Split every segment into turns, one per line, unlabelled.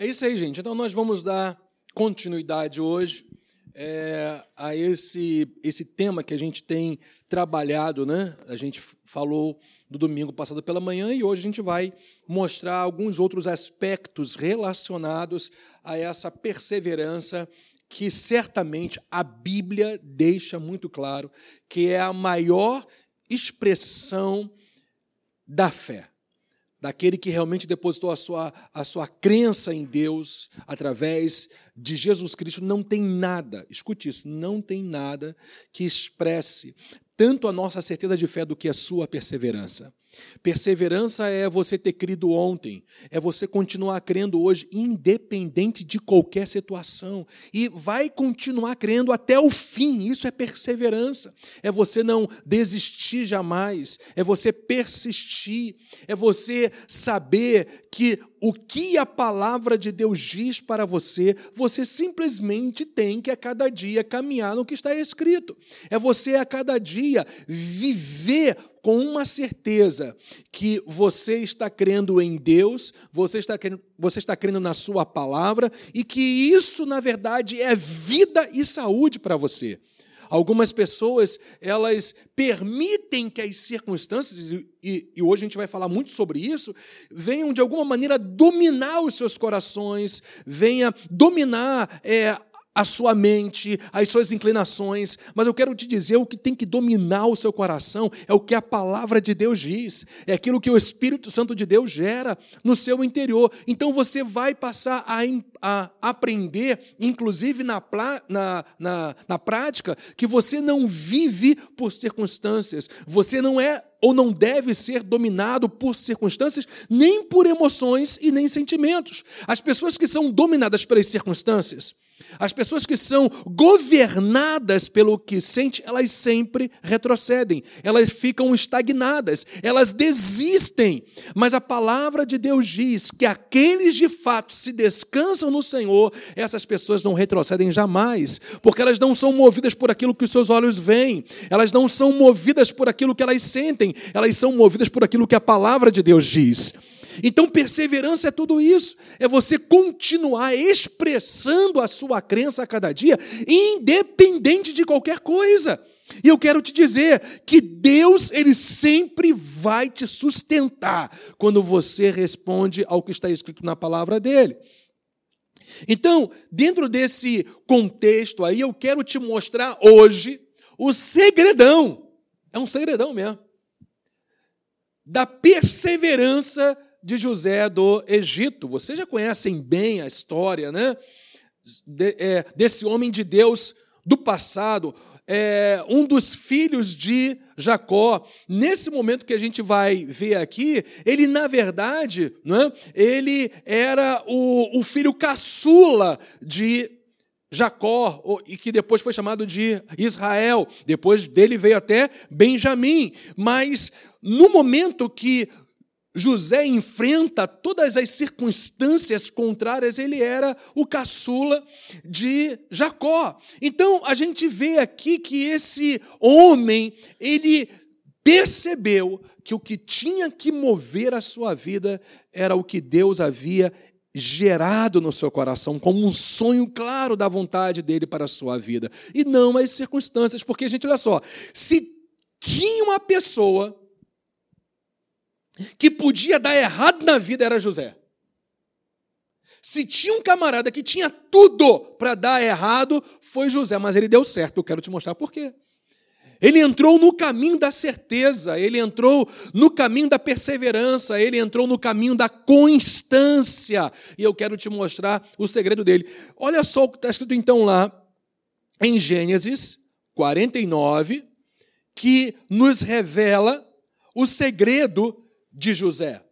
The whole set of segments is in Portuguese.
É isso aí, gente. Então nós vamos dar continuidade hoje é, a esse, esse tema que a gente tem trabalhado, né? A gente falou no domingo passado pela manhã e hoje a gente vai mostrar alguns outros aspectos relacionados a essa perseverança que certamente a Bíblia deixa muito claro que é a maior expressão da fé daquele que realmente depositou a sua, a sua crença em Deus através de Jesus Cristo, não tem nada, escute isso, não tem nada que expresse tanto a nossa certeza de fé do que a sua perseverança. Perseverança é você ter crido ontem, é você continuar crendo hoje, independente de qualquer situação, e vai continuar crendo até o fim. Isso é perseverança. É você não desistir jamais, é você persistir, é você saber que o que a palavra de Deus diz para você, você simplesmente tem que a cada dia caminhar no que está escrito. É você a cada dia viver com uma certeza que você está crendo em Deus, você está crendo, você está crendo na Sua palavra e que isso, na verdade, é vida e saúde para você. Algumas pessoas, elas permitem que as circunstâncias, e, e, hoje a gente vai falar muito sobre isso, venham de alguma maneira dominar os seus corações, venha dominar é, a sua mente, as suas inclinações, mas eu quero te dizer o que tem que dominar o seu coração é o que a palavra de Deus diz, é aquilo que o Espírito Santo de Deus gera no seu interior. Então você vai passar a, a aprender, inclusive na, na, na, na prática, que você não vive por circunstâncias, você não é ou não deve ser dominado por circunstâncias, nem por emoções e nem sentimentos. As pessoas que são dominadas pelas circunstâncias, as pessoas que são governadas pelo que sente, elas sempre retrocedem, elas ficam estagnadas, elas desistem. Mas a palavra de Deus diz que aqueles de fato se descansam no Senhor, essas pessoas não retrocedem jamais, porque elas não são movidas por aquilo que os seus olhos veem, elas não são movidas por aquilo que elas sentem, elas são movidas por aquilo que a palavra de Deus diz. Então, perseverança é tudo isso, é você continuar expressando a sua crença a cada dia, independente de qualquer coisa. E eu quero te dizer que Deus, ele sempre vai te sustentar quando você responde ao que está escrito na palavra dele. Então, dentro desse contexto aí, eu quero te mostrar hoje o segredão, é um segredão mesmo, da perseverança de José do Egito. Vocês já conhecem bem a história, né? De, é, desse homem de Deus do passado, é, um dos filhos de Jacó. Nesse momento que a gente vai ver aqui, ele, na verdade, né, ele era o, o filho caçula de Jacó, e que depois foi chamado de Israel. Depois dele veio até Benjamim. Mas no momento que José enfrenta todas as circunstâncias contrárias, ele era o caçula de Jacó. Então, a gente vê aqui que esse homem, ele percebeu que o que tinha que mover a sua vida era o que Deus havia gerado no seu coração como um sonho claro da vontade dele para a sua vida, e não as circunstâncias, porque gente, olha só, se tinha uma pessoa que podia dar errado na vida era José. Se tinha um camarada que tinha tudo para dar errado, foi José, mas ele deu certo. Eu quero te mostrar por quê. Ele entrou no caminho da certeza, ele entrou no caminho da perseverança, ele entrou no caminho da constância. E eu quero te mostrar o segredo dele. Olha só o que está escrito então lá em Gênesis 49, que nos revela o segredo de José,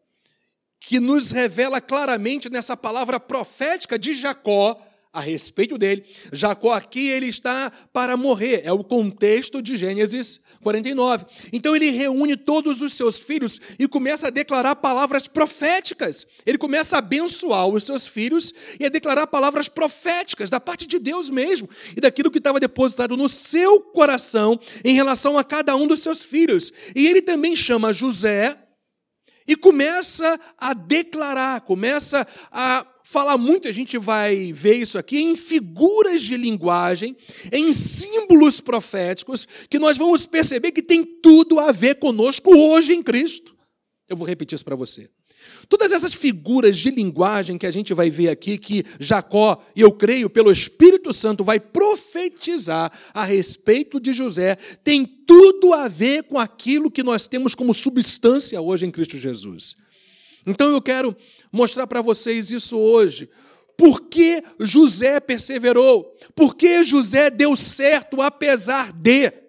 que nos revela claramente nessa palavra profética de Jacó a respeito dele. Jacó aqui ele está para morrer, é o contexto de Gênesis 49. Então ele reúne todos os seus filhos e começa a declarar palavras proféticas. Ele começa a abençoar os seus filhos e a declarar palavras proféticas da parte de Deus mesmo e daquilo que estava depositado no seu coração em relação a cada um dos seus filhos. E ele também chama José e começa a declarar, começa a falar muito, a gente vai ver isso aqui em figuras de linguagem, em símbolos proféticos, que nós vamos perceber que tem tudo a ver conosco hoje em Cristo. Eu vou repetir isso para você. Todas essas figuras de linguagem que a gente vai ver aqui, que Jacó, eu creio, pelo Espírito Santo, vai profetizar a respeito de José, tem tudo a ver com aquilo que nós temos como substância hoje em Cristo Jesus. Então eu quero mostrar para vocês isso hoje. Por que José perseverou? Por que José deu certo apesar de?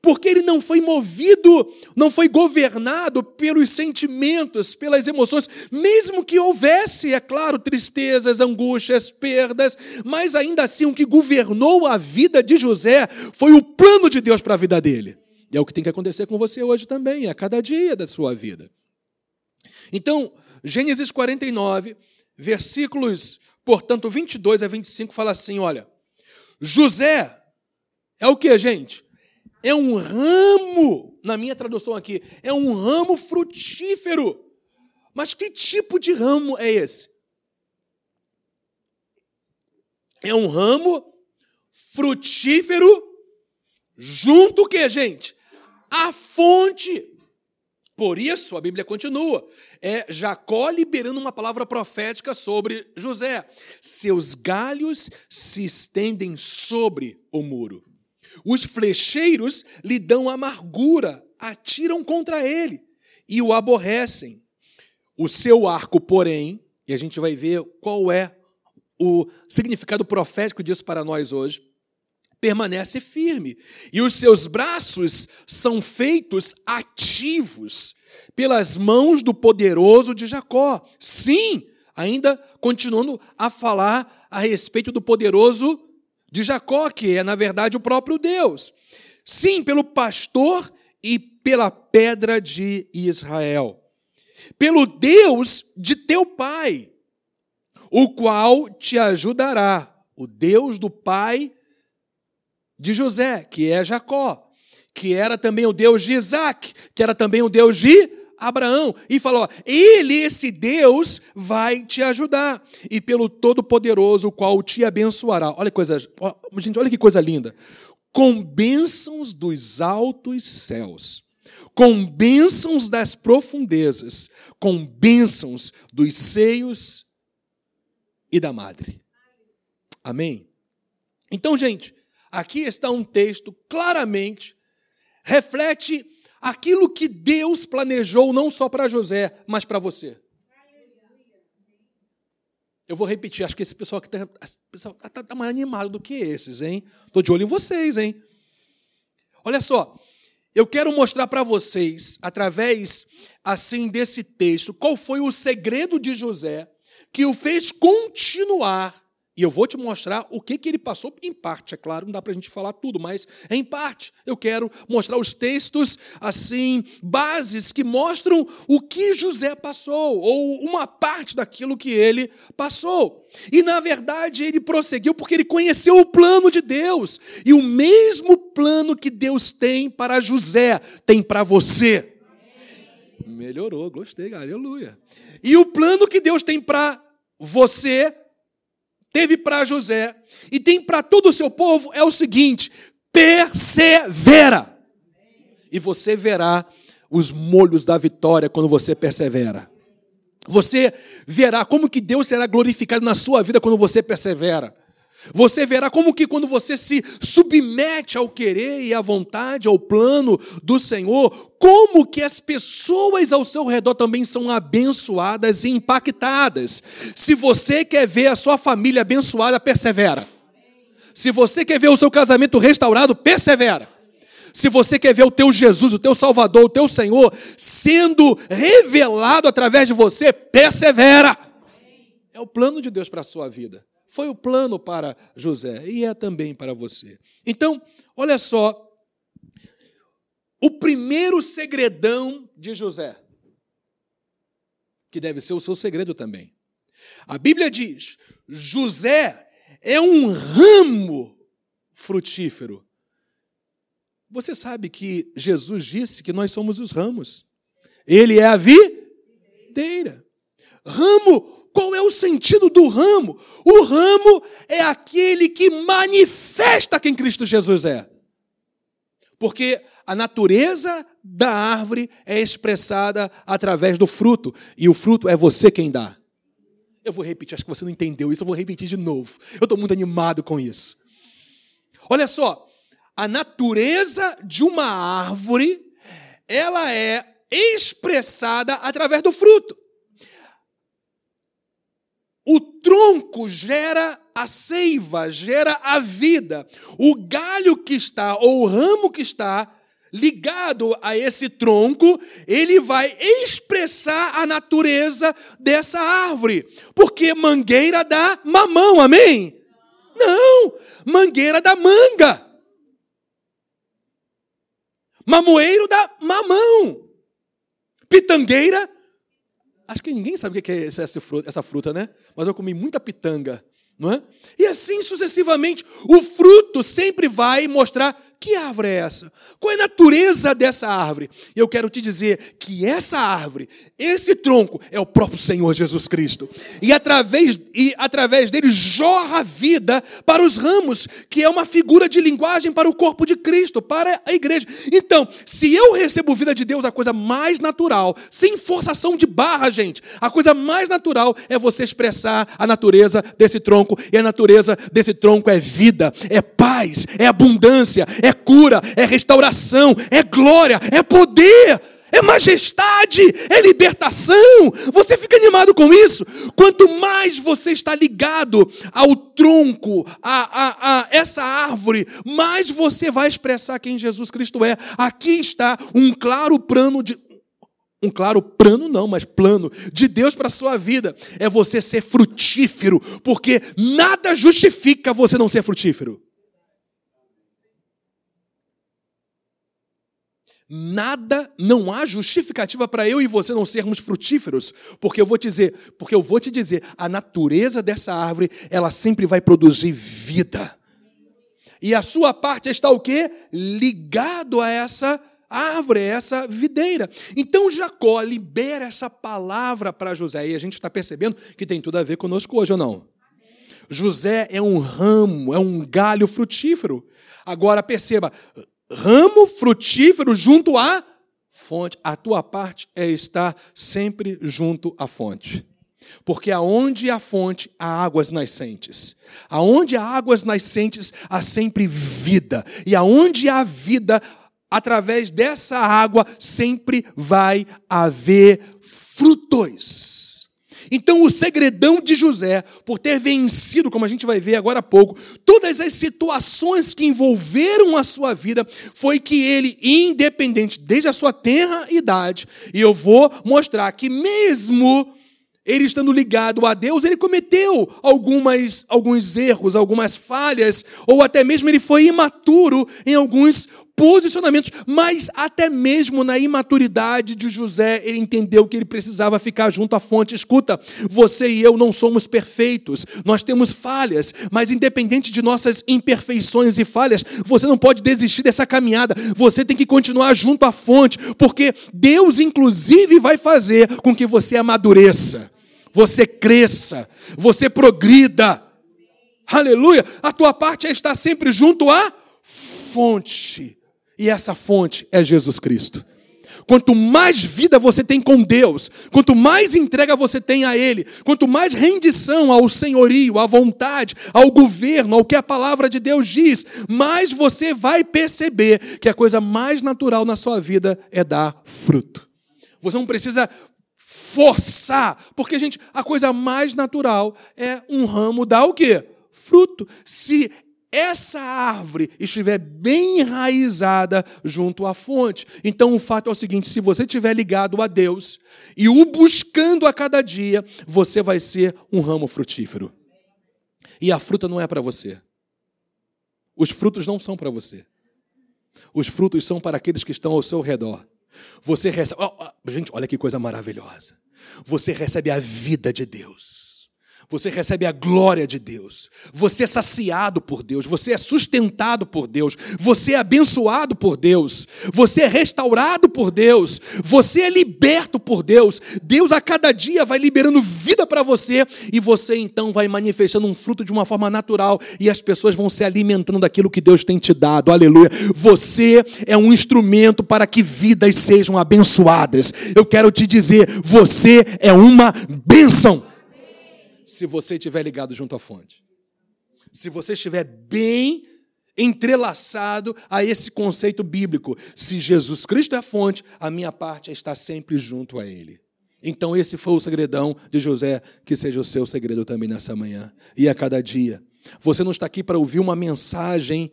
Porque ele não foi movido, não foi governado pelos sentimentos, pelas emoções, mesmo que houvesse, é claro, tristezas, angústias, perdas, mas ainda assim o que governou a vida de José foi o plano de Deus para a vida dele. E é o que tem que acontecer com você hoje também, a cada dia da sua vida. Então, Gênesis 49, versículos, portanto, 22 a 25, fala assim: olha, José é o que, gente? É um ramo, na minha tradução aqui, é um ramo frutífero. Mas que tipo de ramo é esse? É um ramo frutífero junto o que, gente? A fonte. Por isso, a Bíblia continua. É Jacó liberando uma palavra profética sobre José. Seus galhos se estendem sobre o muro. Os flecheiros lhe dão amargura, atiram contra ele e o aborrecem. O seu arco, porém, e a gente vai ver qual é o significado profético disso para nós hoje, permanece firme, e os seus braços são feitos ativos pelas mãos do poderoso de Jacó. Sim, ainda continuando a falar a respeito do poderoso de Jacó, que é, na verdade, o próprio Deus. Sim, pelo pastor e pela pedra de Israel. Pelo Deus de teu pai, o qual te ajudará. O Deus do pai de José, que é Jacó, que era também o Deus de Isaac, que era também o Deus de Abraão, e falou: Ele, esse Deus, vai te ajudar, e pelo Todo-Poderoso, o qual te abençoará. Olha que coisa, gente, olha que coisa linda. Com bênçãos dos altos céus, com bênçãos das profundezas, com bênçãos dos seios e da madre. Amém? Então, gente, Aqui está um texto claramente reflete aquilo que Deus planejou não só para José, mas para você. Eu vou repetir, acho que esse pessoal aqui está tá, tá mais animado do que esses, hein? Estou de olho em vocês, hein? Olha só, eu quero mostrar para vocês, através assim desse texto, qual foi o segredo de José que o fez continuar e eu vou te mostrar o que, que ele passou em parte, é claro, não dá para a gente falar tudo, mas em parte eu quero mostrar os textos, assim, bases que mostram o que José passou, ou uma parte daquilo que ele passou. E na verdade ele prosseguiu porque ele conheceu o plano de Deus, e o mesmo plano que Deus tem para José, tem para você. Melhorou, gostei, aleluia. E o plano que Deus tem para você teve para José e tem para todo o seu povo é o seguinte: persevera. E você verá os molhos da vitória quando você persevera. Você verá como que Deus será glorificado na sua vida quando você persevera. Você verá como que quando você se submete ao querer e à vontade, ao plano do Senhor, como que as pessoas ao seu redor também são abençoadas e impactadas. Se você quer ver a sua família abençoada, persevera. Se você quer ver o seu casamento restaurado, persevera. Se você quer ver o teu Jesus, o teu Salvador, o teu Senhor sendo revelado através de você, persevera. É o plano de Deus para a sua vida. Foi o plano para José e é também para você. Então, olha só, o primeiro segredão de José, que deve ser o seu segredo também. A Bíblia diz: José é um ramo frutífero. Você sabe que Jesus disse que nós somos os ramos. Ele é a videira. Ramo qual é o sentido do ramo? O ramo é aquele que manifesta quem Cristo Jesus é. Porque a natureza da árvore é expressada através do fruto, e o fruto é você quem dá. Eu vou repetir, acho que você não entendeu isso, eu vou repetir de novo. Eu estou muito animado com isso. Olha só, a natureza de uma árvore, ela é expressada através do fruto. O tronco gera a seiva, gera a vida. O galho que está, ou o ramo que está ligado a esse tronco, ele vai expressar a natureza dessa árvore. Porque mangueira dá mamão, amém? Não, mangueira dá manga. Mamoeiro dá mamão. Pitangueira. Acho que ninguém sabe o que é essa fruta, né? Mas eu comi muita pitanga, não é? E assim sucessivamente, o fruto sempre vai mostrar que árvore é essa? Qual é a natureza dessa árvore? Eu quero te dizer que essa árvore, esse tronco, é o próprio Senhor Jesus Cristo. E através, e através dele jorra vida para os ramos, que é uma figura de linguagem para o corpo de Cristo, para a igreja. Então, se eu recebo vida de Deus, a coisa mais natural, sem forçação de barra, gente, a coisa mais natural é você expressar a natureza desse tronco. E a natureza desse tronco é vida, é paz, é abundância, é cura, é restauração, é glória, é poder, é majestade, é libertação. Você fica animado com isso? Quanto mais você está ligado ao tronco, a, a, a essa árvore, mais você vai expressar quem Jesus Cristo é. Aqui está um claro plano de, um claro plano não, mas plano de Deus para a sua vida é você ser frutífero, porque nada justifica você não ser frutífero. Nada, não há justificativa para eu e você não sermos frutíferos, porque eu vou te dizer, porque eu vou te dizer, a natureza dessa árvore, ela sempre vai produzir vida. E a sua parte está o quê? Ligado a essa árvore, a essa videira. Então Jacó libera essa palavra para José, e a gente está percebendo que tem tudo a ver conosco hoje ou não? José é um ramo, é um galho frutífero. Agora perceba, ramo frutífero junto à fonte. A tua parte é estar sempre junto à fonte. Porque aonde há fonte, há águas nascentes. Aonde há águas nascentes, há sempre vida. E aonde há vida, através dessa água, sempre vai haver frutos. Então, o segredão de José, por ter vencido, como a gente vai ver agora há pouco, todas as situações que envolveram a sua vida, foi que ele, independente desde a sua tenra idade, e eu vou mostrar que mesmo ele estando ligado a Deus, ele cometeu algumas, alguns erros, algumas falhas, ou até mesmo ele foi imaturo em alguns posicionamentos, mas até mesmo na imaturidade de José, ele entendeu que ele precisava ficar junto à fonte. Escuta, você e eu não somos perfeitos, nós temos falhas, mas independente de nossas imperfeições e falhas, você não pode desistir dessa caminhada, você tem que continuar junto à fonte, porque Deus, inclusive, vai fazer com que você amadureça, você cresça, você progrida. Aleluia! A tua parte é estar sempre junto à fonte. E essa fonte é Jesus Cristo. Quanto mais vida você tem com Deus, quanto mais entrega você tem a Ele, quanto mais rendição ao senhorio, à vontade, ao governo, ao que a palavra de Deus diz, mais você vai perceber que a coisa mais natural na sua vida é dar fruto. Você não precisa forçar, porque, gente, a coisa mais natural é um ramo dar o quê? Fruto. Se essa árvore estiver bem enraizada junto à fonte. Então o fato é o seguinte: se você estiver ligado a Deus e o buscando a cada dia, você vai ser um ramo frutífero. E a fruta não é para você. Os frutos não são para você. Os frutos são para aqueles que estão ao seu redor. Você recebe. Oh, oh, gente, olha que coisa maravilhosa. Você recebe a vida de Deus. Você recebe a glória de Deus, você é saciado por Deus, você é sustentado por Deus, você é abençoado por Deus, você é restaurado por Deus, você é liberto por Deus. Deus a cada dia vai liberando vida para você e você então vai manifestando um fruto de uma forma natural e as pessoas vão se alimentando daquilo que Deus tem te dado. Aleluia. Você é um instrumento para que vidas sejam abençoadas. Eu quero te dizer, você é uma bênção se você estiver ligado junto à fonte. Se você estiver bem entrelaçado a esse conceito bíblico. Se Jesus Cristo é a fonte, a minha parte é estar sempre junto a Ele. Então, esse foi o segredão de José, que seja o seu segredo também nessa manhã e a cada dia. Você não está aqui para ouvir uma mensagem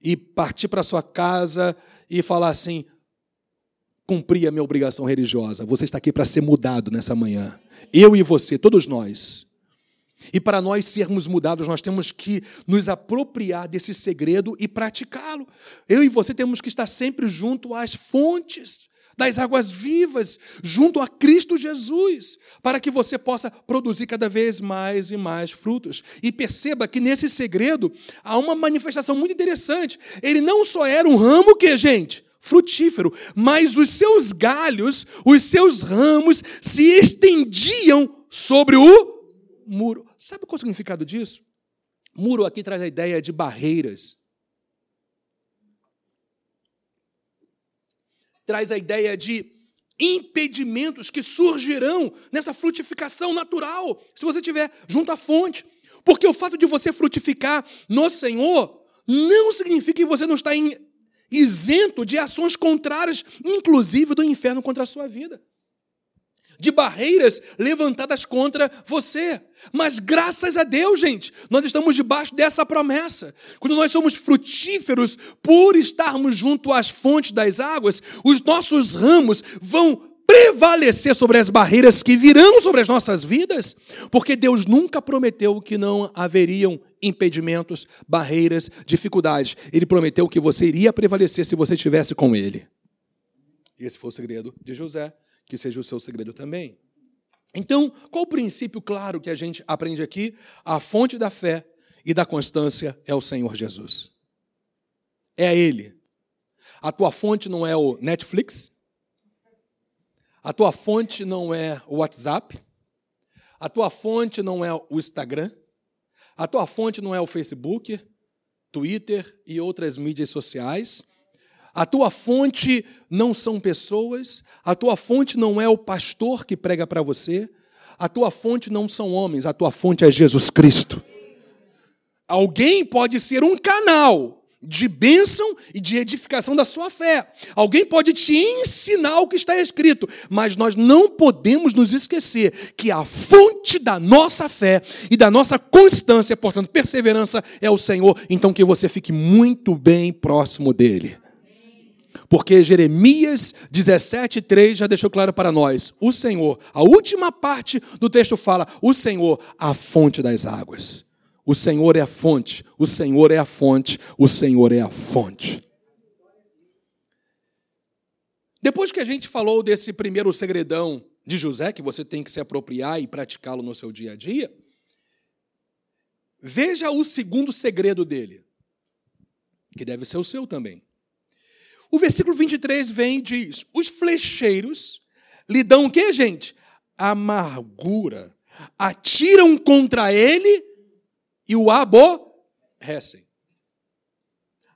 e partir para sua casa e falar assim: cumprir a minha obrigação religiosa. Você está aqui para ser mudado nessa manhã. Eu e você, todos nós. E para nós sermos mudados, nós temos que nos apropriar desse segredo e praticá-lo. Eu e você temos que estar sempre junto às fontes das águas vivas, junto a Cristo Jesus, para que você possa produzir cada vez mais e mais frutos. E perceba que nesse segredo há uma manifestação muito interessante. Ele não só era um ramo que, gente, frutífero, mas os seus galhos, os seus ramos se estendiam sobre o muro. Sabe qual é o significado disso? Muro aqui traz a ideia de barreiras. Traz a ideia de impedimentos que surgirão nessa frutificação natural, se você estiver junto à fonte. Porque o fato de você frutificar no Senhor não significa que você não está isento de ações contrárias, inclusive do inferno contra a sua vida de barreiras levantadas contra você. Mas graças a Deus, gente, nós estamos debaixo dessa promessa. Quando nós somos frutíferos por estarmos junto às fontes das águas, os nossos ramos vão prevalecer sobre as barreiras que virão sobre as nossas vidas, porque Deus nunca prometeu que não haveriam impedimentos, barreiras, dificuldades. Ele prometeu que você iria prevalecer se você estivesse com Ele. Esse foi o segredo de José que seja o seu segredo também. Então, qual o princípio claro que a gente aprende aqui? A fonte da fé e da constância é o Senhor Jesus. É Ele. A tua fonte não é o Netflix. A tua fonte não é o WhatsApp. A tua fonte não é o Instagram. A tua fonte não é o Facebook, Twitter e outras mídias sociais. A tua fonte não são pessoas, a tua fonte não é o pastor que prega para você, a tua fonte não são homens, a tua fonte é Jesus Cristo. Alguém pode ser um canal de bênção e de edificação da sua fé. Alguém pode te ensinar o que está escrito, mas nós não podemos nos esquecer que a fonte da nossa fé e da nossa constância, portanto, perseverança, é o Senhor. Então, que você fique muito bem próximo dele. Porque Jeremias 17:3 já deixou claro para nós, o Senhor, a última parte do texto fala, o Senhor, a fonte das águas. O Senhor é a fonte, o Senhor é a fonte, o Senhor é a fonte. Depois que a gente falou desse primeiro segredão de José, que você tem que se apropriar e praticá-lo no seu dia a dia, veja o segundo segredo dele, que deve ser o seu também. O versículo 23 vem e diz: Os flecheiros lhe dão o que, gente? Amargura. Atiram contra ele e o aborrecem.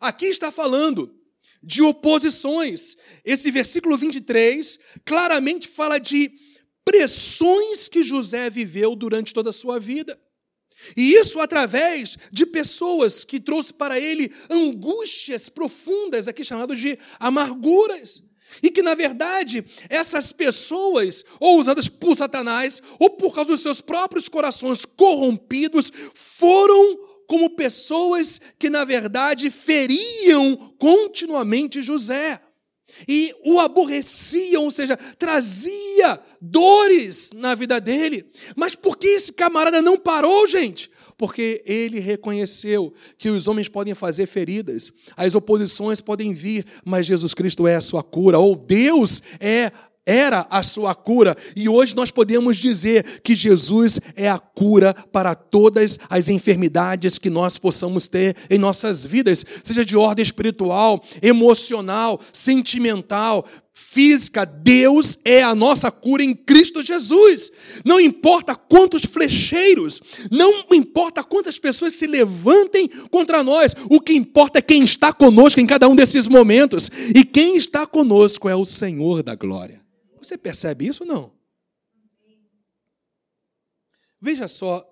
Aqui está falando de oposições. Esse versículo 23 claramente fala de pressões que José viveu durante toda a sua vida. E isso através de pessoas que trouxe para ele angústias profundas, aqui chamadas de amarguras. E que, na verdade, essas pessoas, ou usadas por Satanás, ou por causa dos seus próprios corações corrompidos, foram como pessoas que, na verdade, feriam continuamente José e o aborrecia, ou seja, trazia dores na vida dele. Mas por que esse camarada não parou, gente? Porque ele reconheceu que os homens podem fazer feridas, as oposições podem vir, mas Jesus Cristo é a sua cura, ou Deus é era a sua cura, e hoje nós podemos dizer que Jesus é a cura para todas as enfermidades que nós possamos ter em nossas vidas, seja de ordem espiritual, emocional, sentimental, física, Deus é a nossa cura em Cristo Jesus. Não importa quantos flecheiros, não importa quantas pessoas se levantem contra nós, o que importa é quem está conosco em cada um desses momentos. E quem está conosco é o Senhor da glória. Você percebe isso ou não? Veja só,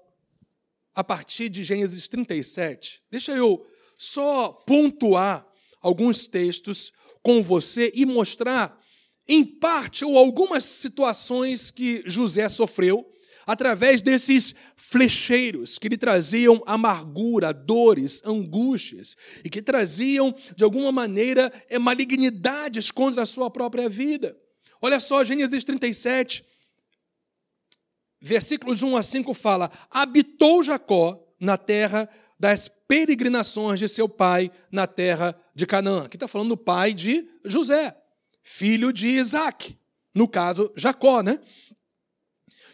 a partir de Gênesis 37, deixa eu só pontuar alguns textos com você e mostrar, em parte, ou algumas situações que José sofreu através desses flecheiros que lhe traziam amargura, dores, angústias e que traziam, de alguma maneira, é, malignidades contra a sua própria vida. Olha só, Gênesis 37, versículos 1 a 5 fala: Habitou Jacó na terra das peregrinações de seu pai na terra de Canaã. Aqui está falando do pai de José, filho de Isaac, no caso Jacó, né?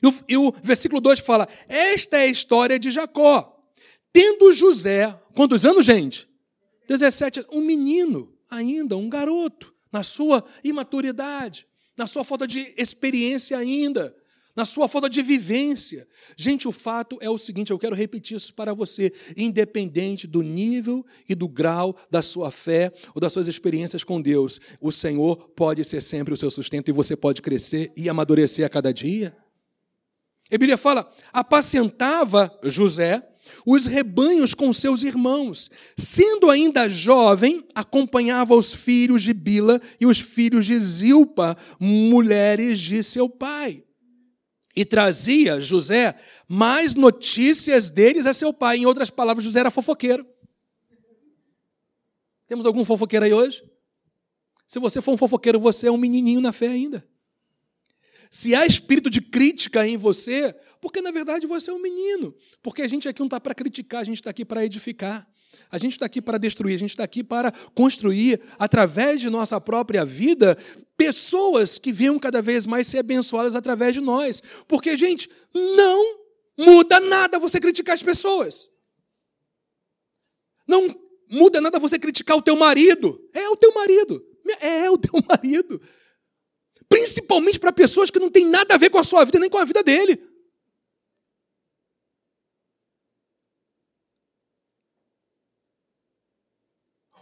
E o, e o versículo 2 fala: Esta é a história de Jacó. Tendo José, quantos anos, gente? 17, um menino ainda, um garoto, na sua imaturidade na sua falta de experiência ainda, na sua falta de vivência. Gente, o fato é o seguinte, eu quero repetir isso para você, independente do nível e do grau da sua fé ou das suas experiências com Deus, o Senhor pode ser sempre o seu sustento e você pode crescer e amadurecer a cada dia. A fala: apacentava José os rebanhos com seus irmãos. Sendo ainda jovem, acompanhava os filhos de Bila e os filhos de Zilpa, mulheres de seu pai. E trazia José mais notícias deles a seu pai. Em outras palavras, José era fofoqueiro. Temos algum fofoqueiro aí hoje? Se você for um fofoqueiro, você é um menininho na fé ainda. Se há espírito de crítica em você, porque na verdade você é um menino. Porque a gente aqui não está para criticar, a gente está aqui para edificar. A gente está aqui para destruir, a gente está aqui para construir, através de nossa própria vida, pessoas que venham cada vez mais ser abençoadas através de nós. Porque, gente, não muda nada você criticar as pessoas. Não muda nada você criticar o teu marido. É o teu marido. É o teu marido. Principalmente para pessoas que não têm nada a ver com a sua vida, nem com a vida dele.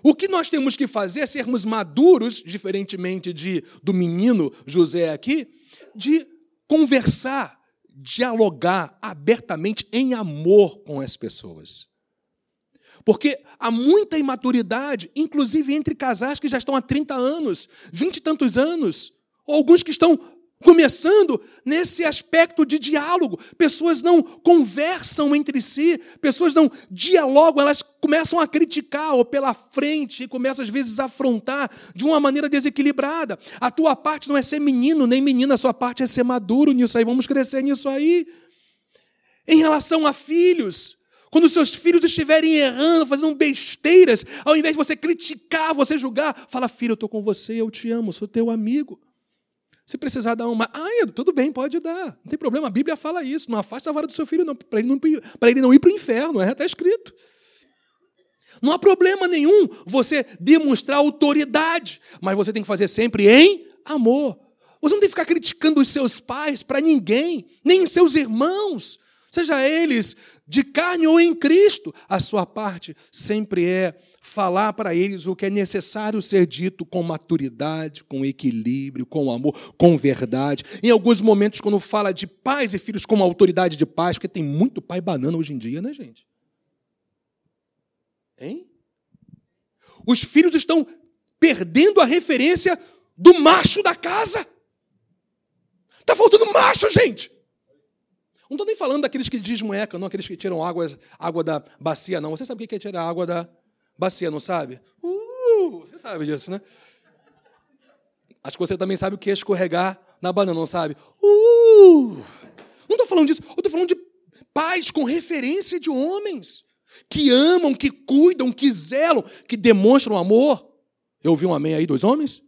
O que nós temos que fazer é sermos maduros, diferentemente de, do menino José aqui, de conversar, dialogar abertamente em amor com as pessoas. Porque há muita imaturidade, inclusive entre casais que já estão há 30 anos, 20 e tantos anos, ou alguns que estão começando nesse aspecto de diálogo. Pessoas não conversam entre si, pessoas não dialogam, elas começam a criticar ou pela frente e começam às vezes a afrontar de uma maneira desequilibrada. A tua parte não é ser menino nem menina, a sua parte é ser maduro nisso aí. Vamos crescer nisso aí. Em relação a filhos, quando seus filhos estiverem errando, fazendo besteiras, ao invés de você criticar, você julgar, fala: Filho, eu estou com você, eu te amo, sou teu amigo. Se precisar dar uma. Ah, tudo bem, pode dar. Não tem problema. A Bíblia fala isso. Não afasta a vara do seu filho, não, para ele não, ele não ir para o inferno. É, está escrito. Não há problema nenhum você demonstrar autoridade, mas você tem que fazer sempre em amor. Você não tem que ficar criticando os seus pais para ninguém, nem seus irmãos, seja eles de carne ou em Cristo. A sua parte sempre é falar para eles o que é necessário ser dito com maturidade, com equilíbrio, com amor, com verdade. Em alguns momentos, quando fala de pais e filhos como autoridade de pais, porque tem muito pai banana hoje em dia, né, gente? Hein? Os filhos estão perdendo a referência do macho da casa. Está faltando macho, gente. Não estou nem falando daqueles que desmoecam, não, aqueles que tiram água, água da bacia, não. Você sabe o que é tirar água da Bacia, não sabe? Uh, você sabe disso, né? Acho que você também sabe o que é escorregar na banana, não sabe? Uh, não estou falando disso, eu estou falando de pais com referência de homens que amam, que cuidam, que zelam, que demonstram amor. Eu ouvi um amém aí dos homens?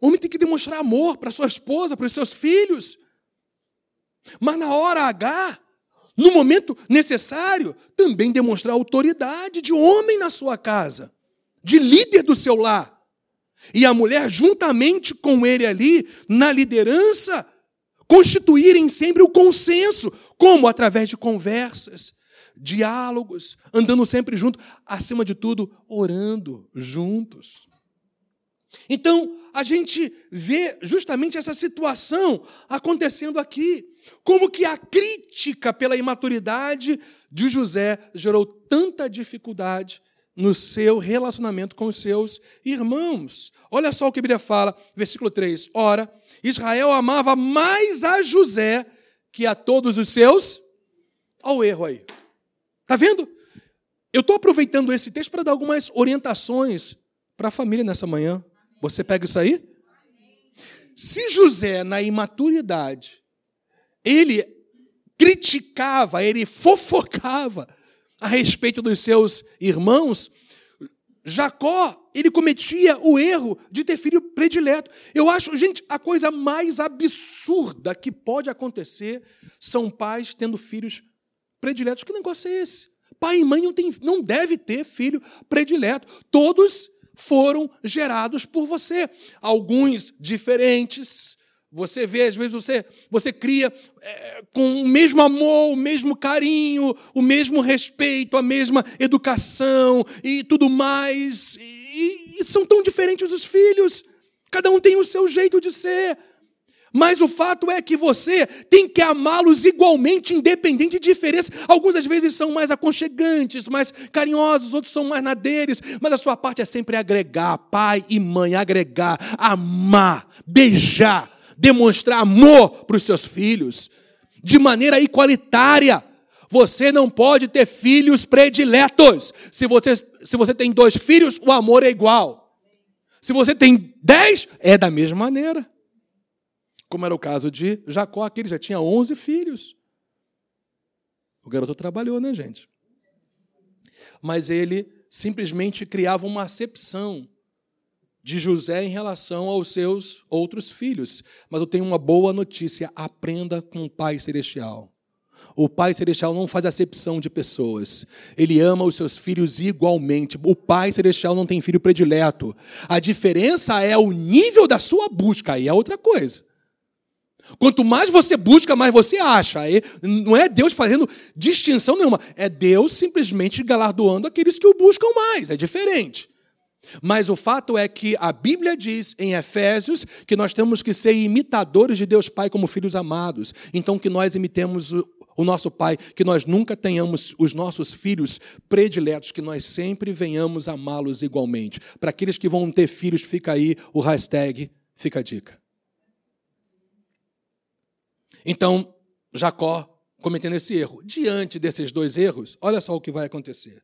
Homem tem que demonstrar amor para sua esposa, para os seus filhos. Mas na hora H, no momento necessário, também demonstrar autoridade de homem na sua casa, de líder do seu lar. E a mulher, juntamente com ele ali, na liderança, constituírem sempre o consenso, como? Através de conversas, diálogos, andando sempre junto, acima de tudo, orando juntos. Então, a gente vê justamente essa situação acontecendo aqui. Como que a crítica pela imaturidade de José gerou tanta dificuldade no seu relacionamento com os seus irmãos. Olha só o que a Bíblia fala, versículo 3. Ora, Israel amava mais a José que a todos os seus. Olha o erro aí. Está vendo? Eu estou aproveitando esse texto para dar algumas orientações para a família nessa manhã. Você pega isso aí? Se José, na imaturidade, ele criticava, ele fofocava a respeito dos seus irmãos, Jacó, ele cometia o erro de ter filho predileto. Eu acho, gente, a coisa mais absurda que pode acontecer são pais tendo filhos prediletos. Que negócio é esse? Pai e mãe não, tem, não deve ter filho predileto. Todos foram gerados por você. Alguns diferentes. Você vê, às vezes, você, você cria é, com o mesmo amor, o mesmo carinho, o mesmo respeito, a mesma educação e tudo mais. E, e são tão diferentes os filhos. Cada um tem o seu jeito de ser. Mas o fato é que você tem que amá-los igualmente, independente de diferença. Alguns às vezes são mais aconchegantes, mais carinhosos, outros são mais nadeiros, mas a sua parte é sempre agregar, pai e mãe, agregar, amar, beijar, demonstrar amor para os seus filhos, de maneira igualitária. Você não pode ter filhos prediletos. Se você, se você tem dois filhos, o amor é igual. Se você tem dez, é da mesma maneira como era o caso de Jacó, que ele já tinha 11 filhos. O garoto trabalhou, né, gente? Mas ele simplesmente criava uma acepção de José em relação aos seus outros filhos. Mas eu tenho uma boa notícia: aprenda com o Pai Celestial. O Pai Celestial não faz acepção de pessoas. Ele ama os seus filhos igualmente. O Pai Celestial não tem filho predileto. A diferença é o nível da sua busca, aí é outra coisa. Quanto mais você busca, mais você acha. não é Deus fazendo distinção nenhuma. É Deus simplesmente galardoando aqueles que o buscam mais. É diferente. Mas o fato é que a Bíblia diz em Efésios que nós temos que ser imitadores de Deus Pai como filhos amados. Então que nós imitemos o nosso Pai, que nós nunca tenhamos os nossos filhos prediletos, que nós sempre venhamos amá-los igualmente. Para aqueles que vão ter filhos, fica aí o hashtag, fica a dica. Então, Jacó cometendo esse erro. Diante desses dois erros, olha só o que vai acontecer.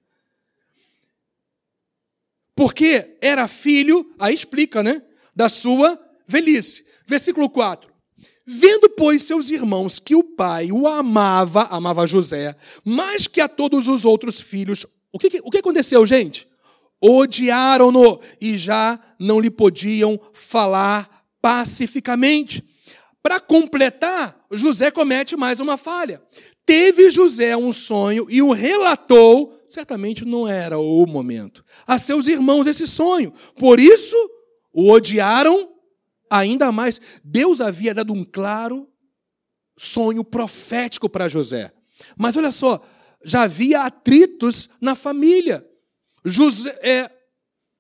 Porque era filho, aí explica, né? Da sua velhice. Versículo 4. Vendo, pois, seus irmãos que o pai o amava, amava José, mais que a todos os outros filhos, o que, o que aconteceu, gente? Odiaram-no e já não lhe podiam falar pacificamente. Para completar, José comete mais uma falha. Teve José um sonho e o relatou, certamente não era o momento, a seus irmãos esse sonho. Por isso, o odiaram ainda mais. Deus havia dado um claro sonho profético para José. Mas olha só, já havia atritos na família. José, é,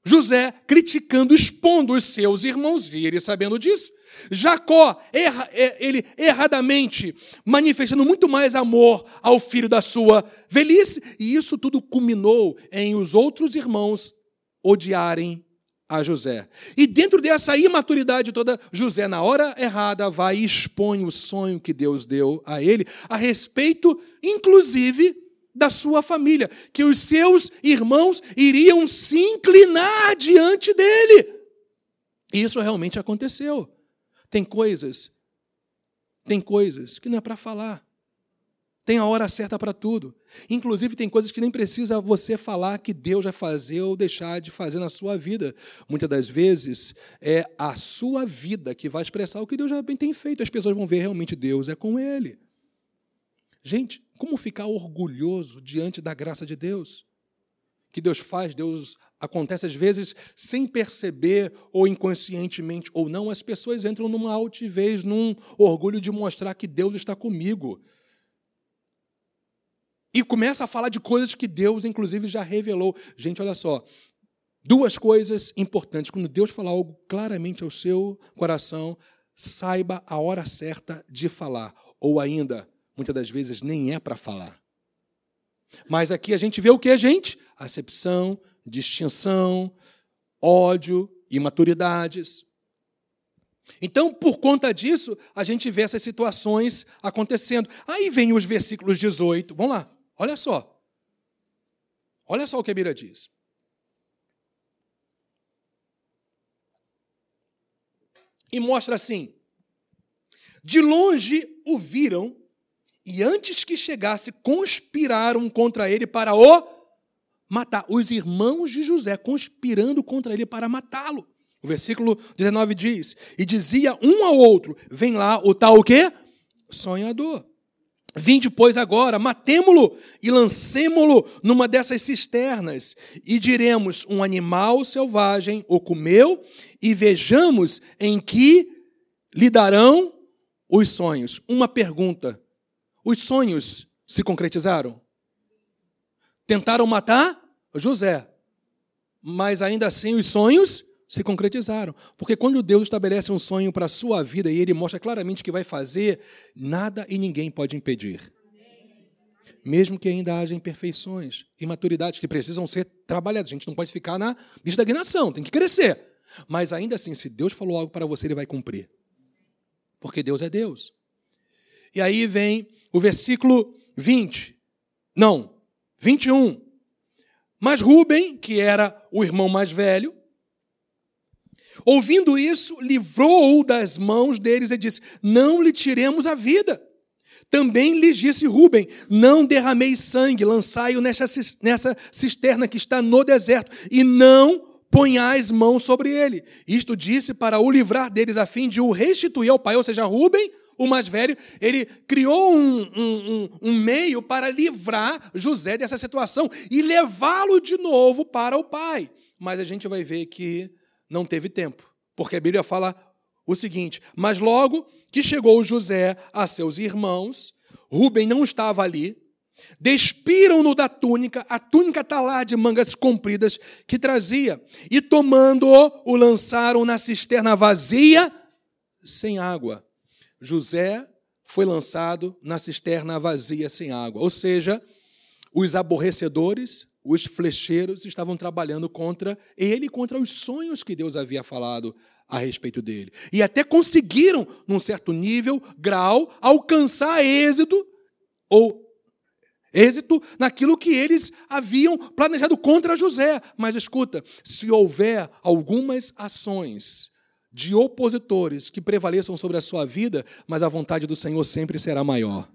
José criticando, expondo os seus irmãos, e ele sabendo disso. Jacó, erra, é, ele erradamente manifestando muito mais amor ao filho da sua velhice, e isso tudo culminou em os outros irmãos odiarem a José. E dentro dessa imaturidade toda, José, na hora errada, vai e expõe o sonho que Deus deu a ele, a respeito, inclusive, da sua família, que os seus irmãos iriam se inclinar diante dele. E isso realmente aconteceu. Tem coisas, tem coisas que não é para falar. Tem a hora certa para tudo. Inclusive, tem coisas que nem precisa você falar que Deus vai fazer ou deixar de fazer na sua vida. Muitas das vezes é a sua vida que vai expressar o que Deus já bem tem feito. As pessoas vão ver realmente Deus é com ele. Gente, como ficar orgulhoso diante da graça de Deus? Que Deus faz, Deus acontece às vezes sem perceber ou inconscientemente ou não, as pessoas entram numa altivez, num orgulho de mostrar que Deus está comigo. E começa a falar de coisas que Deus, inclusive, já revelou. Gente, olha só. Duas coisas importantes. Quando Deus falar algo claramente ao seu coração, saiba a hora certa de falar. Ou ainda, muitas das vezes, nem é para falar. Mas aqui a gente vê o que, gente? Acepção, distinção, ódio, imaturidades. Então, por conta disso, a gente vê essas situações acontecendo. Aí vem os versículos 18. Vamos lá, olha só. Olha só o que a Bíblia diz. E mostra assim: De longe o viram, e antes que chegasse, conspiraram contra ele para o matar. Os irmãos de José conspirando contra ele para matá-lo. O versículo 19 diz: E dizia um ao outro: Vem lá o tal o quê? Sonhador. Vinde, pois, agora, matemo-lo e lancemo-lo numa dessas cisternas, e diremos: um animal selvagem o comeu, e vejamos em que lhe darão os sonhos. Uma pergunta: os sonhos se concretizaram? Tentaram matar José, mas ainda assim os sonhos se concretizaram. Porque quando Deus estabelece um sonho para a sua vida e ele mostra claramente que vai fazer, nada e ninguém pode impedir. Mesmo que ainda haja imperfeições, imaturidades que precisam ser trabalhadas. A gente não pode ficar na estagnação, tem que crescer. Mas ainda assim, se Deus falou algo para você, ele vai cumprir. Porque Deus é Deus. E aí vem o versículo 20. Não, 21. Mas Rubem, que era o irmão mais velho, ouvindo isso, livrou-o das mãos deles e disse: Não lhe tiremos a vida. Também lhes disse Rubem: Não derrameis sangue, lançai-o nessa cisterna que está no deserto, e não ponhais mãos sobre ele. Isto disse para o livrar deles, a fim de o restituir ao pai, ou seja, Rubem o mais velho, ele criou um, um, um, meio para livrar José dessa situação e levá-lo de novo para o pai. Mas a gente vai ver que não teve tempo, porque a Bíblia fala o seguinte: Mas logo que chegou José a seus irmãos, Rubem não estava ali, despiram-no da túnica, a túnica talar de mangas compridas que trazia, e tomando-o, o lançaram na cisterna vazia, sem água. José foi lançado na cisterna vazia sem água. Ou seja, os aborrecedores, os flecheiros estavam trabalhando contra ele, contra os sonhos que Deus havia falado a respeito dele. E até conseguiram, num certo nível, grau, alcançar êxito ou êxito naquilo que eles haviam planejado contra José. Mas escuta, se houver algumas ações de opositores que prevaleçam sobre a sua vida, mas a vontade do Senhor sempre será maior.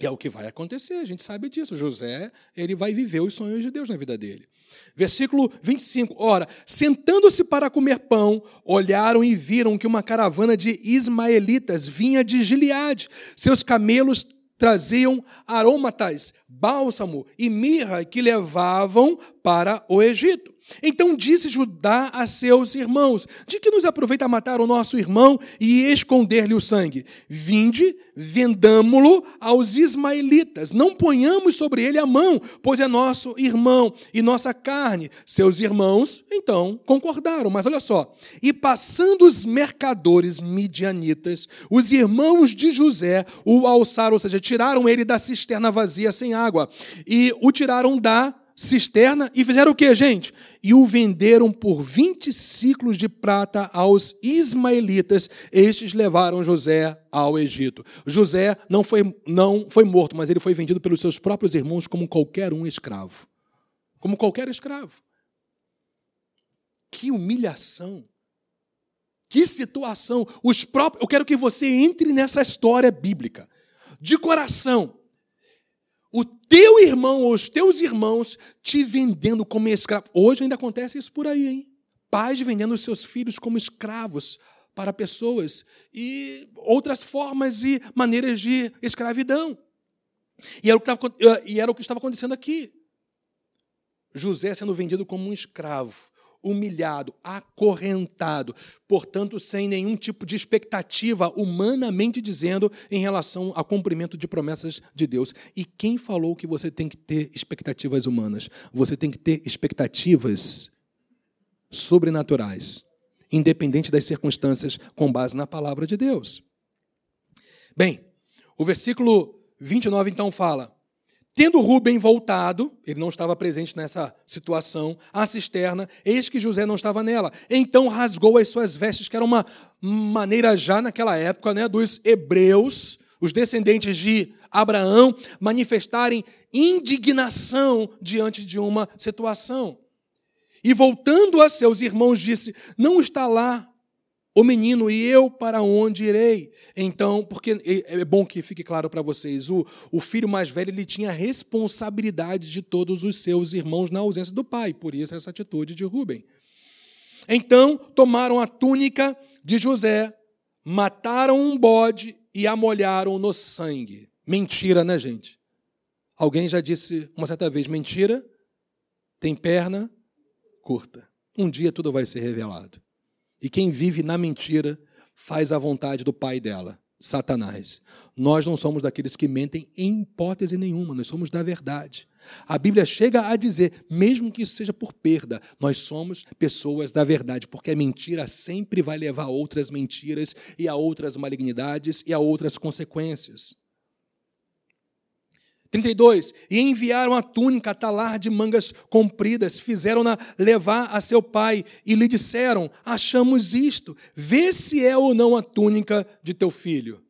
E é o que vai acontecer, a gente sabe disso. José, ele vai viver os sonhos de Deus na vida dele. Versículo 25. Ora, sentando-se para comer pão, olharam e viram que uma caravana de ismaelitas vinha de Gileade. Seus camelos traziam aromatas, bálsamo e mirra que levavam para o Egito. Então disse Judá a seus irmãos: De que nos aproveita matar o nosso irmão e esconder-lhe o sangue? Vinde, vendamo-lo aos ismaelitas. Não ponhamos sobre ele a mão, pois é nosso irmão e nossa carne. Seus irmãos, então, concordaram. Mas olha só: e passando os mercadores midianitas, os irmãos de José o alçaram, ou seja, tiraram ele da cisterna vazia sem água e o tiraram da cisterna e fizeram o que, gente? E o venderam por 20 ciclos de prata aos ismaelitas. Estes levaram José ao Egito. José não foi, não foi morto, mas ele foi vendido pelos seus próprios irmãos como qualquer um escravo. Como qualquer escravo. Que humilhação. Que situação. Os próprios, eu quero que você entre nessa história bíblica. De coração teu irmão ou os teus irmãos te vendendo como escravo. Hoje ainda acontece isso por aí, hein? Pais vendendo seus filhos como escravos para pessoas e outras formas e maneiras de escravidão. E era o que estava, e era o que estava acontecendo aqui. José sendo vendido como um escravo, humilhado, acorrentado, portanto, sem nenhum tipo de expectativa, humanamente dizendo, em relação ao cumprimento de promessas de Deus. E quem falou que você tem que ter expectativas humanas? Você tem que ter expectativas sobrenaturais, independente das circunstâncias, com base na palavra de Deus. Bem, o versículo 29 então fala: Tendo Rubem voltado, ele não estava presente nessa situação, à cisterna, eis que José não estava nela. Então rasgou as suas vestes, que era uma maneira já naquela época né, dos hebreus, os descendentes de Abraão, manifestarem indignação diante de uma situação. E voltando a seus irmãos, disse: Não está lá o menino, e eu para onde irei? Então, porque é bom que fique claro para vocês, o, o filho mais velho ele tinha responsabilidade de todos os seus irmãos na ausência do pai, por isso essa atitude de Rubem. Então, tomaram a túnica de José, mataram um bode e a molharam no sangue. Mentira, né, gente? Alguém já disse uma certa vez: mentira tem perna curta. Um dia tudo vai ser revelado. E quem vive na mentira faz a vontade do pai dela, Satanás. Nós não somos daqueles que mentem em hipótese nenhuma, nós somos da verdade. A Bíblia chega a dizer, mesmo que isso seja por perda, nós somos pessoas da verdade, porque a mentira sempre vai levar a outras mentiras e a outras malignidades e a outras consequências. 32. E enviaram a túnica, talar de mangas compridas, fizeram-na levar a seu pai e lhe disseram: Achamos isto, vê se é ou não a túnica de teu filho.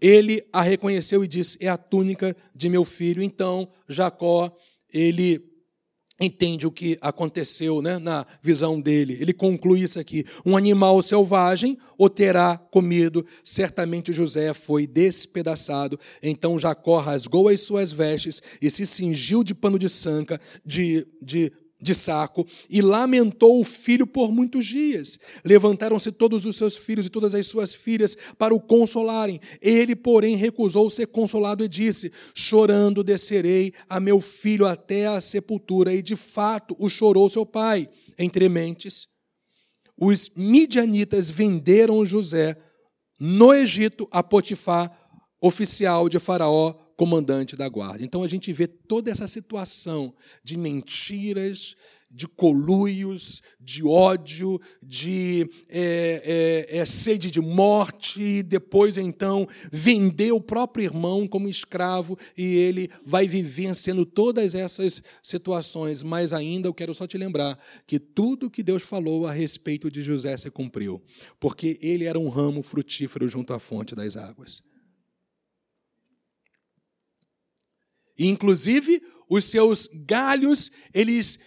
Ele a reconheceu e disse: É a túnica de meu filho. Então Jacó, ele entende o que aconteceu né, na visão dele. Ele conclui isso aqui: um animal selvagem o terá comido. Certamente José foi despedaçado. Então Jacó rasgou as suas vestes e se cingiu de pano de sanca, de, de de saco e lamentou o filho por muitos dias. Levantaram-se todos os seus filhos e todas as suas filhas para o consolarem. Ele, porém, recusou ser consolado e disse: Chorando descerei a meu filho até a sepultura. E de fato o chorou seu pai. Entre mentes, os midianitas venderam José no Egito a Potifar, oficial de Faraó, comandante da guarda. Então a gente vê toda essa situação de mentiras, de coluios, de ódio, de é, é, é, sede de morte, e depois então vender o próprio irmão como escravo e ele vai vivenciando todas essas situações. Mas ainda eu quero só te lembrar que tudo que Deus falou a respeito de José se cumpriu, porque ele era um ramo frutífero junto à fonte das águas. E, inclusive, os seus galhos, eles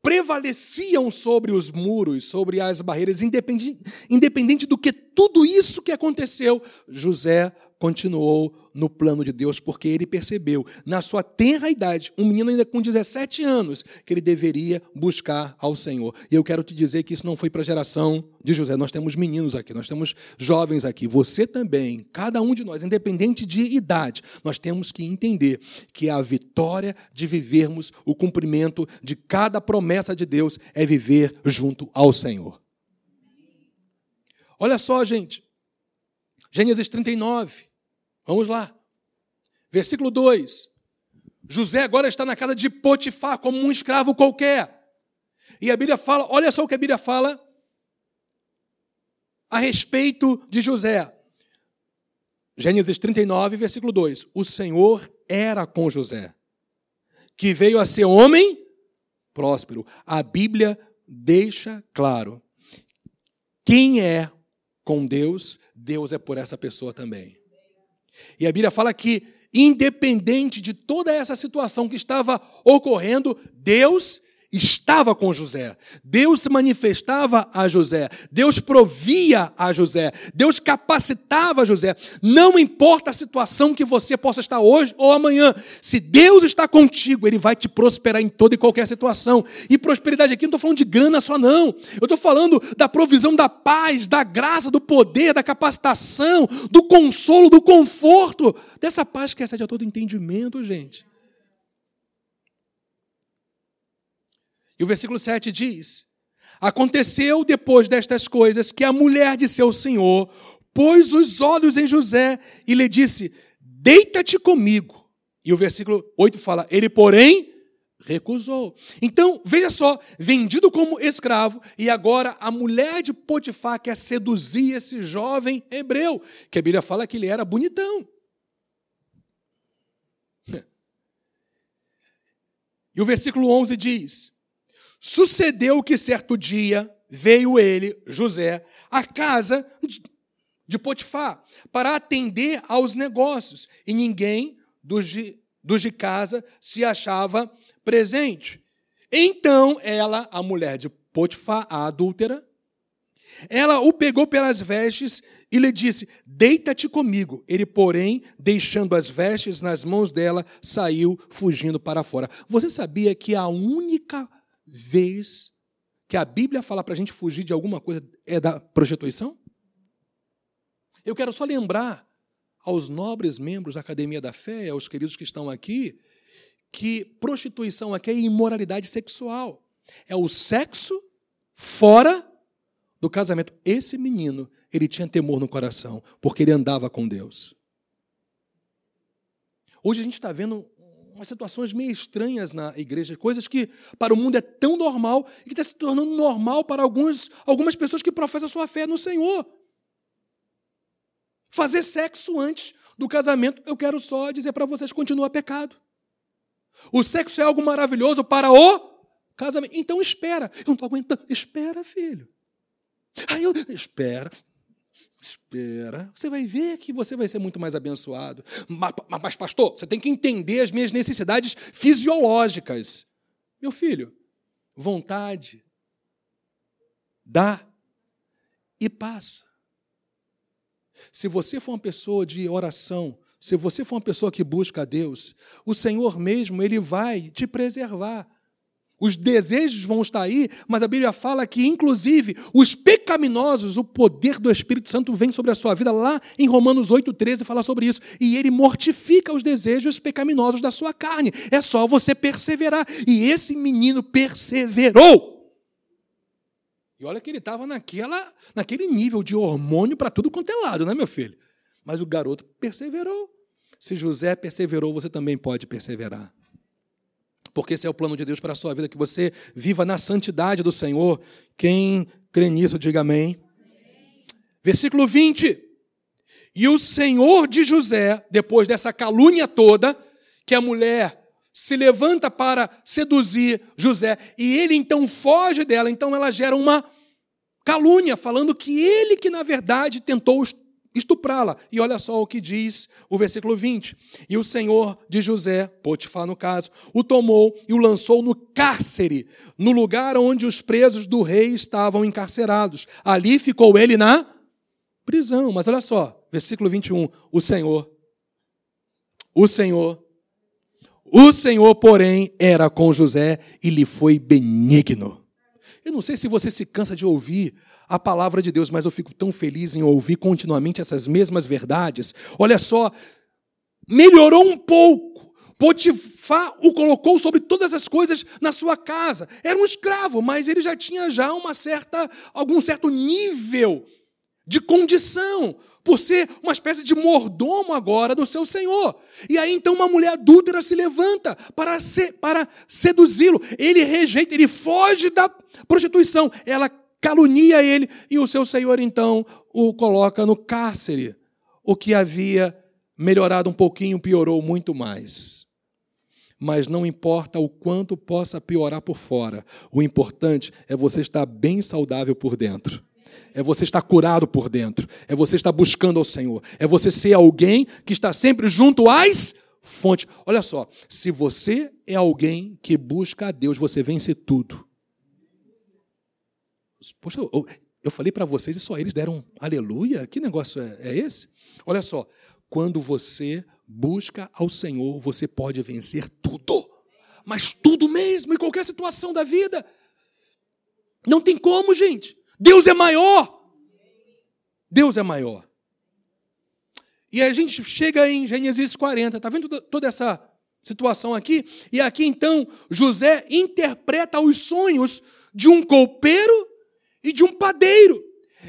prevaleciam sobre os muros, sobre as barreiras, independente, independente do que tudo isso que aconteceu, José continuou no plano de Deus, porque ele percebeu, na sua tenra idade, um menino ainda com 17 anos, que ele deveria buscar ao Senhor. E eu quero te dizer que isso não foi para a geração de José. Nós temos meninos aqui, nós temos jovens aqui. Você também, cada um de nós, independente de idade, nós temos que entender que a vitória de vivermos o cumprimento de cada promessa de Deus é viver junto ao Senhor. Olha só, gente. Gênesis 39. Vamos lá. Versículo 2. José agora está na casa de Potifar como um escravo qualquer. E a Bíblia fala, olha só o que a Bíblia fala a respeito de José. Gênesis 39, versículo 2. O Senhor era com José, que veio a ser homem próspero. A Bíblia deixa claro: quem é com Deus, Deus é por essa pessoa também. E a Bíblia fala que, independente de toda essa situação que estava ocorrendo, Deus estava com José. Deus se manifestava a José. Deus provia a José. Deus capacitava José. Não importa a situação que você possa estar hoje ou amanhã, se Deus está contigo, Ele vai te prosperar em toda e qualquer situação. E prosperidade aqui não estou falando de grana só, não. Eu estou falando da provisão da paz, da graça, do poder, da capacitação, do consolo, do conforto, dessa paz que excede a todo entendimento, gente. E o versículo 7 diz: Aconteceu depois destas coisas que a mulher de seu senhor pôs os olhos em José e lhe disse: Deita-te comigo. E o versículo 8 fala: Ele, porém, recusou. Então, veja só, vendido como escravo, e agora a mulher de Potifar quer seduzir esse jovem hebreu, que a Bíblia fala que ele era bonitão. E o versículo 11 diz: Sucedeu que certo dia veio ele, José, à casa de Potifar para atender aos negócios, e ninguém dos de, dos de casa se achava presente. Então ela, a mulher de Potifar, a adúltera, ela o pegou pelas vestes e lhe disse: Deita-te comigo. Ele, porém, deixando as vestes nas mãos dela, saiu fugindo para fora. Você sabia que a única vez que a Bíblia fala para a gente fugir de alguma coisa é da prostituição? Eu quero só lembrar aos nobres membros da Academia da Fé, aos queridos que estão aqui, que prostituição aqui é imoralidade sexual. É o sexo fora do casamento. Esse menino, ele tinha temor no coração, porque ele andava com Deus. Hoje a gente está vendo umas situações meio estranhas na igreja, coisas que para o mundo é tão normal e que está se tornando normal para alguns, algumas pessoas que professam a sua fé no Senhor. Fazer sexo antes do casamento, eu quero só dizer para vocês, continua pecado. O sexo é algo maravilhoso para o casamento. Então espera. Eu não estou aguentando. Espera, filho. Aí eu, espera. Espera, você vai ver que você vai ser muito mais abençoado. Mas, mas, pastor, você tem que entender as minhas necessidades fisiológicas. Meu filho, vontade, dá e passa. Se você for uma pessoa de oração, se você for uma pessoa que busca a Deus, o Senhor mesmo, Ele vai te preservar. Os desejos vão estar aí, mas a Bíblia fala que, inclusive, os pecaminosos, o poder do Espírito Santo vem sobre a sua vida. Lá em Romanos 8,13 fala sobre isso. E ele mortifica os desejos pecaminosos da sua carne. É só você perseverar. E esse menino perseverou. E olha que ele estava naquela, naquele nível de hormônio para tudo quanto é lado, né, meu filho? Mas o garoto perseverou. Se José perseverou, você também pode perseverar porque esse é o plano de Deus para a sua vida, que você viva na santidade do Senhor. Quem crê nisso, diga amém. Versículo 20. E o Senhor de José, depois dessa calúnia toda, que a mulher se levanta para seduzir José, e ele então foge dela, então ela gera uma calúnia, falando que ele que na verdade tentou estuprá-la. E olha só o que diz o versículo 20. E o senhor de José, Potifar no caso, o tomou e o lançou no cárcere, no lugar onde os presos do rei estavam encarcerados. Ali ficou ele na prisão. Mas olha só, versículo 21. O senhor, o senhor, o senhor, porém, era com José e lhe foi benigno. Eu não sei se você se cansa de ouvir a palavra de Deus, mas eu fico tão feliz em ouvir continuamente essas mesmas verdades. Olha só, melhorou um pouco. Potifar o colocou sobre todas as coisas na sua casa. Era um escravo, mas ele já tinha já uma certa, algum certo nível de condição, por ser uma espécie de mordomo agora do seu senhor. E aí então uma mulher adúltera se levanta para, para seduzi-lo. Ele rejeita, ele foge da prostituição. Ela calunia ele e o seu senhor então o coloca no cárcere. O que havia melhorado um pouquinho piorou muito mais. Mas não importa o quanto possa piorar por fora, o importante é você estar bem saudável por dentro. É você estar curado por dentro. É você estar buscando ao Senhor. É você ser alguém que está sempre junto às fonte. Olha só, se você é alguém que busca a Deus, você vence tudo. Poxa, eu, eu falei para vocês e só eles deram aleluia? Que negócio é, é esse? Olha só, quando você busca ao Senhor, você pode vencer tudo. Mas tudo mesmo, em qualquer situação da vida. Não tem como, gente. Deus é maior. Deus é maior. E a gente chega em Gênesis 40, está vendo toda essa situação aqui? E aqui então José interpreta os sonhos de um copeiro e de um padeiro.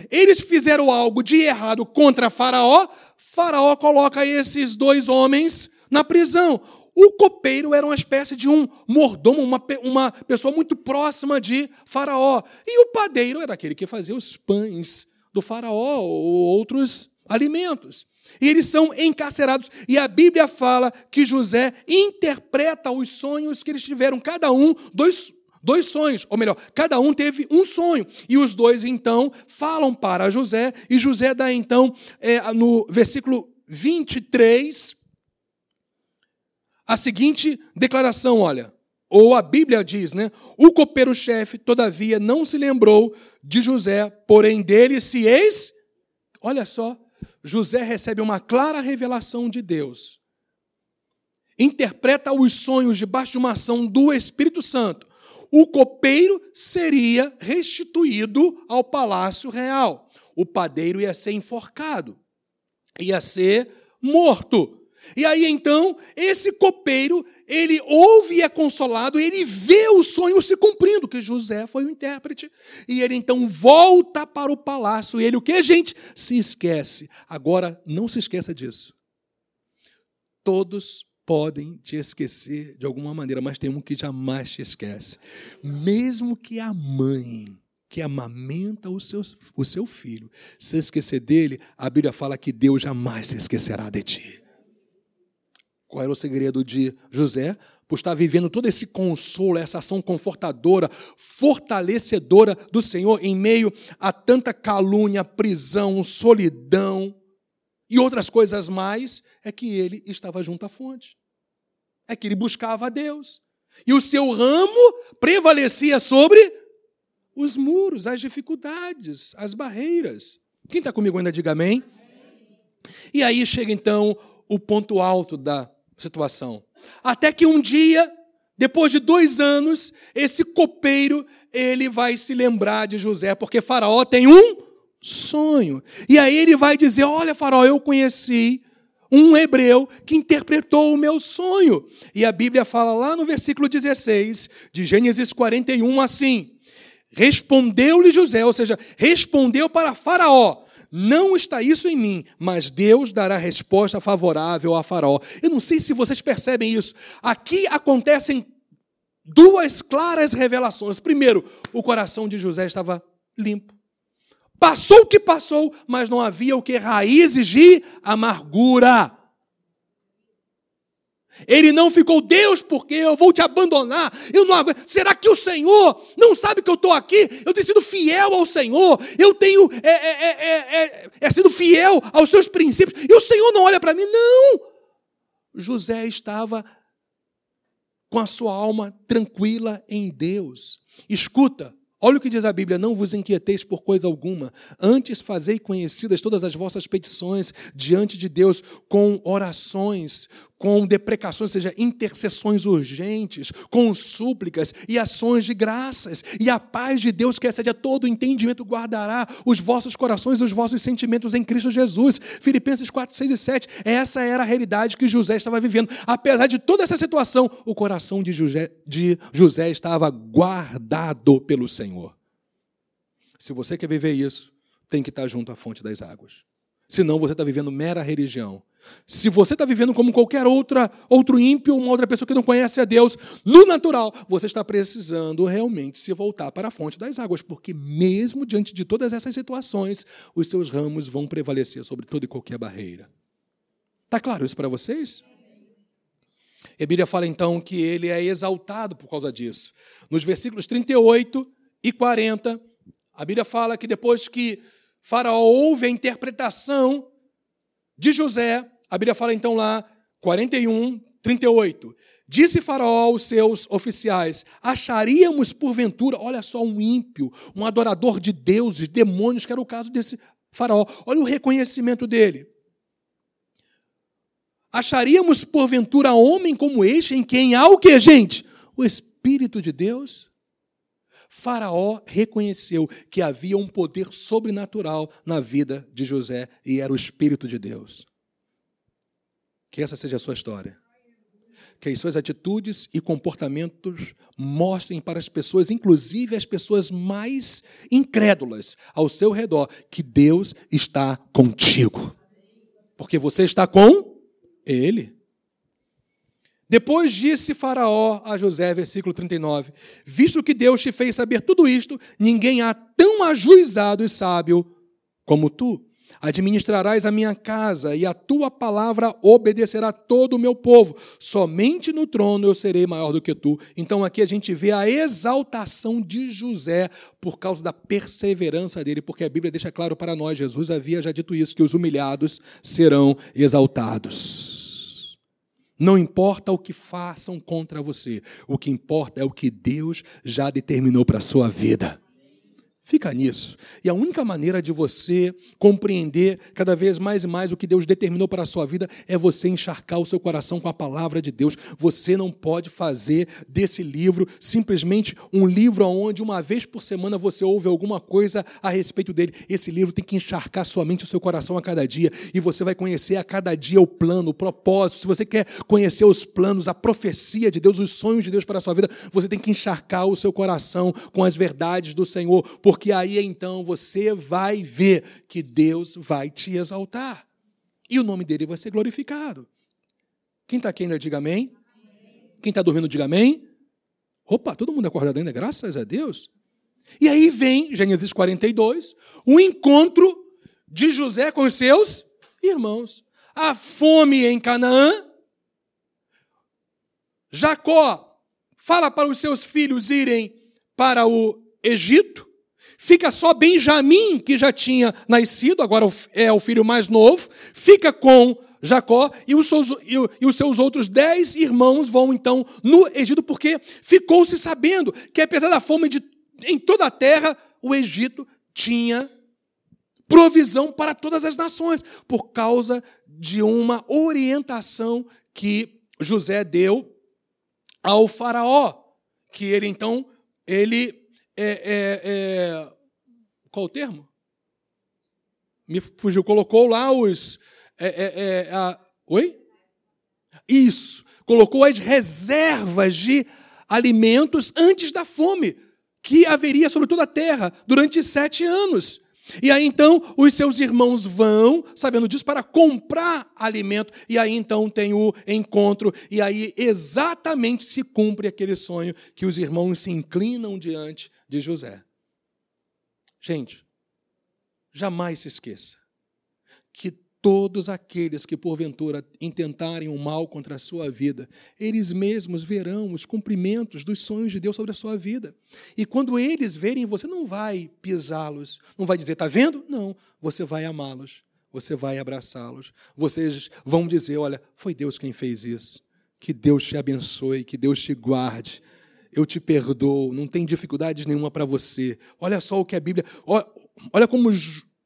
Eles fizeram algo de errado contra Faraó, Faraó coloca esses dois homens na prisão. O copeiro era uma espécie de um mordomo, uma, uma pessoa muito próxima de Faraó. E o padeiro era aquele que fazia os pães do Faraó ou outros alimentos. E eles são encarcerados. E a Bíblia fala que José interpreta os sonhos que eles tiveram, cada um, dois, dois sonhos, ou melhor, cada um teve um sonho. E os dois, então, falam para José, e José dá, então, é, no versículo 23, a seguinte declaração: olha, ou a Bíblia diz, né? O copeiro-chefe, todavia, não se lembrou de José, porém dele se ex. Olha só, José recebe uma clara revelação de Deus. Interpreta os sonhos debaixo de uma ação do Espírito Santo. O copeiro seria restituído ao palácio real. O padeiro ia ser enforcado, ia ser morto. E aí então, esse copeiro, ele ouve e é consolado, ele vê o sonho se cumprindo, que José foi o intérprete. E ele então volta para o palácio. E ele o que, gente? Se esquece. Agora, não se esqueça disso. Todos podem te esquecer de alguma maneira, mas tem um que jamais te esquece. Mesmo que a mãe que amamenta o seu, o seu filho se esquecer dele, a Bíblia fala que Deus jamais se esquecerá de ti. Qual era o segredo de José? Por estar vivendo todo esse consolo, essa ação confortadora, fortalecedora do Senhor em meio a tanta calúnia, prisão, solidão e outras coisas mais, é que ele estava junto à fonte. É que ele buscava a Deus. E o seu ramo prevalecia sobre os muros, as dificuldades, as barreiras. Quem está comigo ainda, diga amém. E aí chega então o ponto alto da situação. Até que um dia, depois de dois anos, esse copeiro ele vai se lembrar de José, porque Faraó tem um sonho. E aí ele vai dizer: Olha, Faraó, eu conheci um hebreu que interpretou o meu sonho. E a Bíblia fala lá no versículo 16 de Gênesis 41 assim: Respondeu-lhe José, ou seja, respondeu para Faraó: não está isso em mim, mas Deus dará resposta favorável a Faraó. Eu não sei se vocês percebem isso. Aqui acontecem duas claras revelações. Primeiro, o coração de José estava limpo. Passou o que passou, mas não havia o que raízes de amargura. Ele não ficou, Deus, porque eu vou te abandonar. Eu não aguento. Será que o Senhor não sabe que eu estou aqui? Eu tenho sido fiel ao Senhor. Eu tenho é, é, é, é, sido fiel aos seus princípios. E o Senhor não olha para mim? Não. José estava com a sua alma tranquila em Deus. Escuta, Olha o que diz a Bíblia: não vos inquieteis por coisa alguma, antes fazei conhecidas todas as vossas petições diante de Deus com orações, com deprecações, ou seja, intercessões urgentes, com súplicas e ações de graças. E a paz de Deus, que excede a todo entendimento, guardará os vossos corações e os vossos sentimentos em Cristo Jesus. Filipenses 4, 6 e 7. Essa era a realidade que José estava vivendo. Apesar de toda essa situação, o coração de José, de José estava guardado pelo Senhor. Se você quer viver isso, tem que estar junto à fonte das águas. Senão você está vivendo mera religião se você está vivendo como qualquer outra, outro ímpio, uma outra pessoa que não conhece a Deus, no natural, você está precisando realmente se voltar para a fonte das águas, porque mesmo diante de todas essas situações, os seus ramos vão prevalecer sobre toda e qualquer barreira. Está claro isso para vocês? E a Bíblia fala então que ele é exaltado por causa disso. Nos versículos 38 e 40, a Bíblia fala que depois que Faraó ouve a interpretação de José, a Bíblia fala então lá, 41, 38. Disse Faraó aos seus oficiais: Acharíamos porventura, olha só, um ímpio, um adorador de deuses, demônios, que era o caso desse Faraó. Olha o reconhecimento dele. Acharíamos porventura homem como este, em quem há o que, gente? O Espírito de Deus? Faraó reconheceu que havia um poder sobrenatural na vida de José e era o Espírito de Deus. Que essa seja a sua história. Que as suas atitudes e comportamentos mostrem para as pessoas, inclusive as pessoas mais incrédulas ao seu redor, que Deus está contigo. Porque você está com Ele. Depois disse Faraó a José, versículo 39: Visto que Deus te fez saber tudo isto, ninguém há tão ajuizado e sábio como tu. Administrarás a minha casa e a tua palavra obedecerá todo o meu povo. Somente no trono eu serei maior do que tu. Então aqui a gente vê a exaltação de José por causa da perseverança dele, porque a Bíblia deixa claro para nós, Jesus havia já dito isso, que os humilhados serão exaltados. Não importa o que façam contra você, o que importa é o que Deus já determinou para a sua vida. Fica nisso. E a única maneira de você compreender cada vez mais e mais o que Deus determinou para a sua vida é você encharcar o seu coração com a palavra de Deus. Você não pode fazer desse livro simplesmente um livro onde uma vez por semana você ouve alguma coisa a respeito dele. Esse livro tem que encharcar sua mente e o seu coração a cada dia. E você vai conhecer a cada dia o plano, o propósito. Se você quer conhecer os planos, a profecia de Deus, os sonhos de Deus para a sua vida, você tem que encharcar o seu coração com as verdades do Senhor porque aí então você vai ver que Deus vai te exaltar. E o nome dele vai ser glorificado. Quem está aqui ainda, diga amém. Quem está dormindo, diga amém. Opa, todo mundo acordado ainda, graças a Deus. E aí vem, Gênesis 42, o encontro de José com os seus irmãos. A fome em Canaã. Jacó fala para os seus filhos irem para o Egito. Fica só Benjamim, que já tinha nascido, agora é o filho mais novo, fica com Jacó e os, seus, e os seus outros dez irmãos vão então no Egito, porque ficou-se sabendo que, apesar da fome de, em toda a terra, o Egito tinha provisão para todas as nações, por causa de uma orientação que José deu ao faraó, que ele então ele é, é, é, qual o termo? Me fugiu, colocou lá os. É, é, a, oi? Isso. Colocou as reservas de alimentos antes da fome, que haveria sobre toda a terra durante sete anos. E aí então os seus irmãos vão, sabendo disso, para comprar alimento, e aí então tem o encontro, e aí exatamente se cumpre aquele sonho que os irmãos se inclinam diante de José. Gente, jamais se esqueça que todos aqueles que porventura intentarem o mal contra a sua vida, eles mesmos verão os cumprimentos dos sonhos de Deus sobre a sua vida. E quando eles verem você, não vai pisá-los, não vai dizer, está vendo? Não, você vai amá-los, você vai abraçá-los. Vocês vão dizer, olha, foi Deus quem fez isso. Que Deus te abençoe, que Deus te guarde eu te perdoo, não tem dificuldades nenhuma para você. Olha só o que a Bíblia. Olha como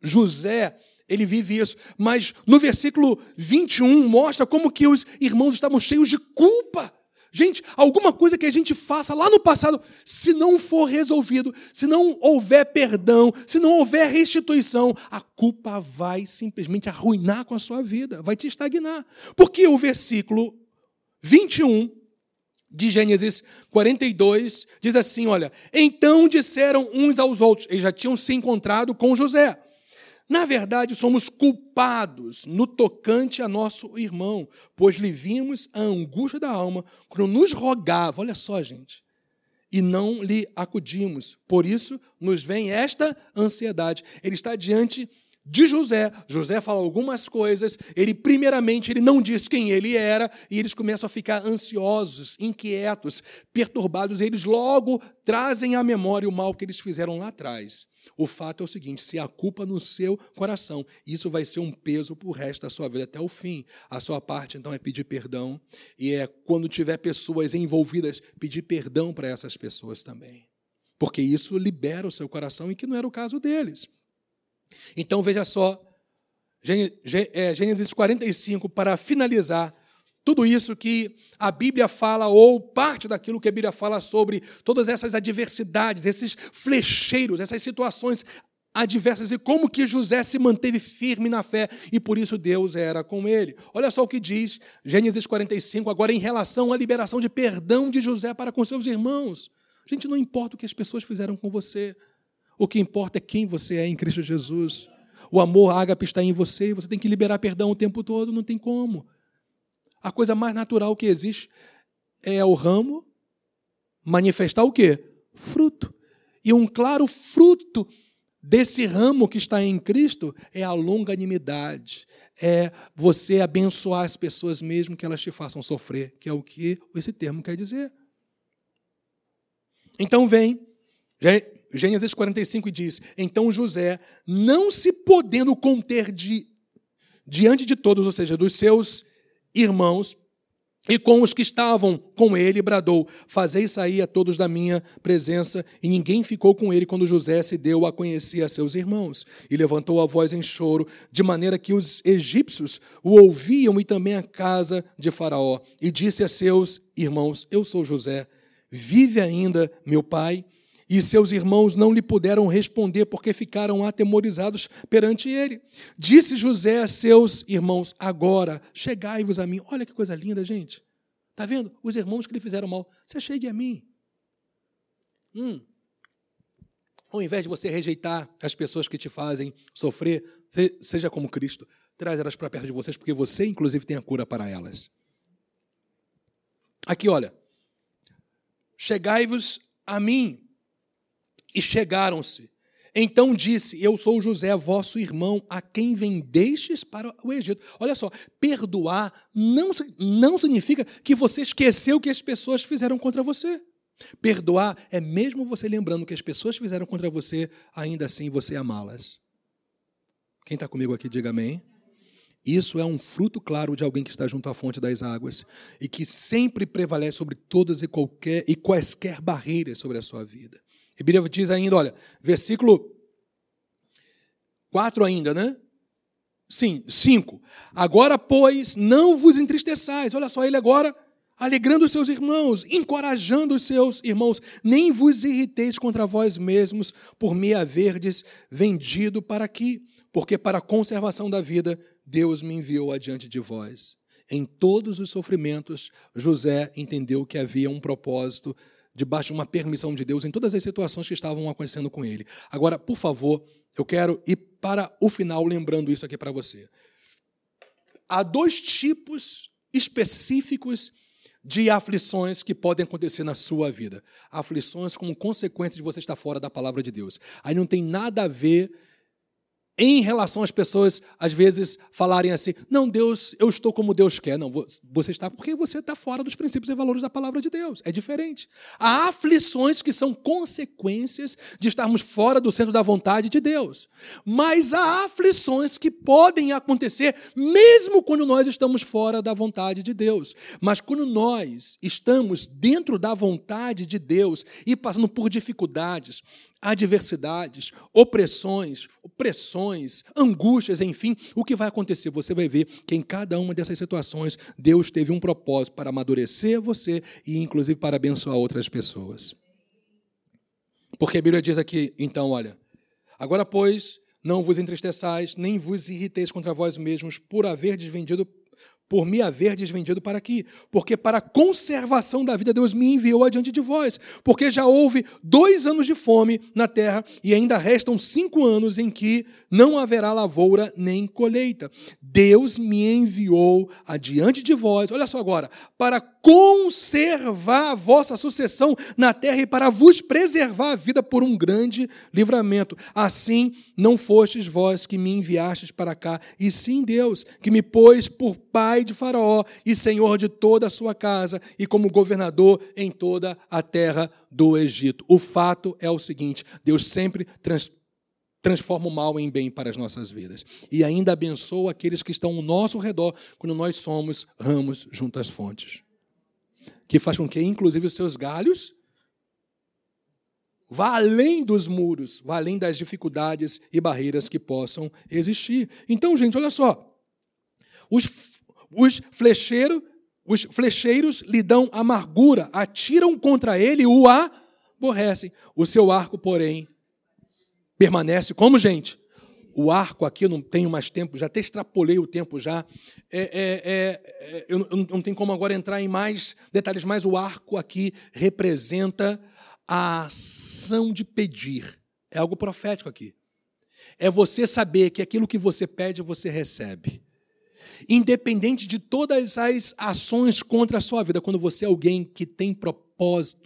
José ele vive isso. Mas no versículo 21 mostra como que os irmãos estavam cheios de culpa. Gente, alguma coisa que a gente faça lá no passado, se não for resolvido, se não houver perdão, se não houver restituição, a culpa vai simplesmente arruinar com a sua vida, vai te estagnar. Porque o versículo 21 de Gênesis 42 diz assim: olha, então disseram uns aos outros, eles já tinham se encontrado com José. Na verdade, somos culpados no tocante a nosso irmão, pois lhe vimos a angústia da alma quando nos rogava, olha só, gente, e não lhe acudimos. Por isso nos vem esta ansiedade. Ele está diante de José. José fala algumas coisas, ele primeiramente ele não diz quem ele era e eles começam a ficar ansiosos, inquietos, perturbados, eles logo trazem à memória o mal que eles fizeram lá atrás. O fato é o seguinte: se há culpa no seu coração, isso vai ser um peso para o resto da sua vida até o fim. A sua parte, então, é pedir perdão. E é quando tiver pessoas envolvidas, pedir perdão para essas pessoas também. Porque isso libera o seu coração e que não era o caso deles. Então, veja só, é, Gênesis 45, para finalizar, tudo isso que a Bíblia fala, ou parte daquilo que a Bíblia fala sobre todas essas adversidades, esses flecheiros, essas situações adversas e como que José se manteve firme na fé e por isso Deus era com ele. Olha só o que diz Gênesis 45, agora em relação à liberação de perdão de José para com seus irmãos. Gente, não importa o que as pessoas fizeram com você, o que importa é quem você é em Cristo Jesus. O amor ágape está em você, você tem que liberar perdão o tempo todo, não tem como. A coisa mais natural que existe é o ramo manifestar o quê? Fruto. E um claro fruto desse ramo que está em Cristo é a longanimidade, é você abençoar as pessoas mesmo que elas te façam sofrer, que é o que esse termo quer dizer. Então vem Gênesis 45 diz: Então José, não se podendo conter de, diante de todos, ou seja, dos seus irmãos, e com os que estavam com ele, bradou: Fazei sair a todos da minha presença. E ninguém ficou com ele quando José se deu a conhecer a seus irmãos. E levantou a voz em choro, de maneira que os egípcios o ouviam e também a casa de Faraó. E disse a seus irmãos: Eu sou José. Vive ainda meu pai? E seus irmãos não lhe puderam responder porque ficaram atemorizados perante ele. Disse José a seus irmãos: Agora chegai-vos a mim. Olha que coisa linda, gente. Está vendo? Os irmãos que lhe fizeram mal. Você chegue a mim. Hum. Ao invés de você rejeitar as pessoas que te fazem sofrer, seja como Cristo, traz elas para perto de vocês, porque você, inclusive, tem a cura para elas. Aqui, olha. Chegai-vos a mim, e chegaram-se. Então disse: Eu sou José, vosso irmão, a quem vendestes para o Egito. Olha só, perdoar não, não significa que você esqueceu o que as pessoas fizeram contra você. Perdoar é mesmo você lembrando que as pessoas fizeram contra você, ainda assim você amá-las. Quem está comigo aqui, diga amém. Isso é um fruto claro de alguém que está junto à fonte das águas e que sempre prevalece sobre todas e qualquer e quaisquer barreiras sobre a sua vida. Bíblia diz ainda, olha, versículo 4 ainda, né? Sim, 5. Agora, pois, não vos entristeçais. Olha só, ele agora alegrando os seus irmãos, encorajando os seus irmãos, nem vos irriteis contra vós mesmos por me haverdes vendido para aqui, porque para a conservação da vida Deus me enviou adiante de vós. Em todos os sofrimentos, José entendeu que havia um propósito debaixo de uma permissão de Deus em todas as situações que estavam acontecendo com ele. Agora, por favor, eu quero ir para o final lembrando isso aqui para você. Há dois tipos específicos de aflições que podem acontecer na sua vida. Aflições como consequência de você estar fora da palavra de Deus. Aí não tem nada a ver em relação às pessoas, às vezes, falarem assim: não, Deus, eu estou como Deus quer. Não, você está porque você está fora dos princípios e valores da palavra de Deus. É diferente. Há aflições que são consequências de estarmos fora do centro da vontade de Deus. Mas há aflições que podem acontecer mesmo quando nós estamos fora da vontade de Deus. Mas quando nós estamos dentro da vontade de Deus e passando por dificuldades, adversidades, opressões, opressões, angústias, enfim, o que vai acontecer? Você vai ver que em cada uma dessas situações Deus teve um propósito para amadurecer você e inclusive para abençoar outras pessoas. Porque a Bíblia diz aqui, então, olha, agora pois não vos entristeçais, nem vos irriteis contra vós mesmos por haver desvendido por me haver desvendido para aqui, porque para a conservação da vida Deus me enviou adiante de vós, porque já houve dois anos de fome na terra e ainda restam cinco anos em que não haverá lavoura nem colheita. Deus me enviou adiante de vós, olha só agora, para conservar a vossa sucessão na terra e para vos preservar a vida por um grande livramento. Assim, não fostes vós que me enviastes para cá, e sim Deus, que me pôs por pai de Faraó e senhor de toda a sua casa e como governador em toda a terra do Egito. O fato é o seguinte: Deus sempre trans transforma o mal em bem para as nossas vidas. E ainda abençoa aqueles que estão ao nosso redor quando nós somos ramos junto às fontes. Que faz com que, inclusive, os seus galhos vá além dos muros, vá além das dificuldades e barreiras que possam existir. Então, gente, olha só. Os, os, flecheiro, os flecheiros lhe dão amargura, atiram contra ele o aborrecem. O seu arco, porém, permanece como, gente? O arco aqui, eu não tenho mais tempo, já até extrapolei o tempo já. É, é, é, é eu não tenho como agora entrar em mais detalhes, mas o arco aqui representa a ação de pedir. É algo profético aqui. É você saber que aquilo que você pede, você recebe. Independente de todas as ações contra a sua vida, quando você é alguém que tem propósito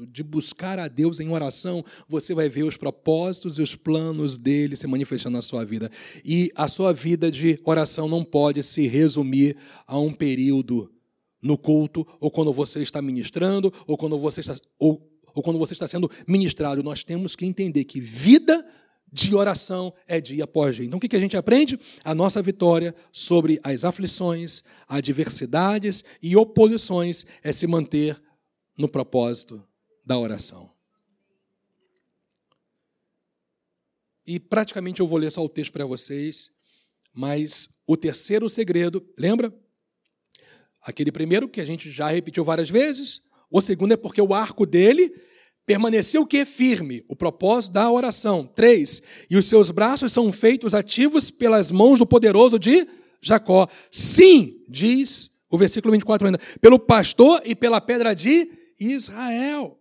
de buscar a Deus em oração, você vai ver os propósitos e os planos dele se manifestando na sua vida. E a sua vida de oração não pode se resumir a um período no culto, ou quando você está ministrando, ou quando você está, ou, ou quando você está sendo ministrado. Nós temos que entender que vida de oração é dia após dia. Então, o que a gente aprende? A nossa vitória sobre as aflições, adversidades e oposições é se manter no propósito da oração. E praticamente eu vou ler só o texto para vocês, mas o terceiro segredo, lembra? Aquele primeiro que a gente já repetiu várias vezes, o segundo é porque o arco dele Permaneceu que? Firme, o propósito da oração. Três, e os seus braços são feitos ativos pelas mãos do poderoso de Jacó. Sim, diz o versículo 24 ainda, pelo pastor e pela pedra de Israel.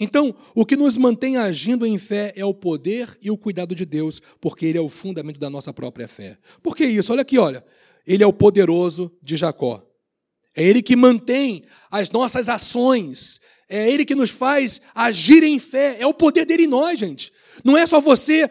Então, o que nos mantém agindo em fé é o poder e o cuidado de Deus, porque Ele é o fundamento da nossa própria fé. Por que isso? Olha aqui, olha. Ele é o poderoso de Jacó. É Ele que mantém as nossas ações, é Ele que nos faz agir em fé. É o poder dele em nós, gente. Não é só você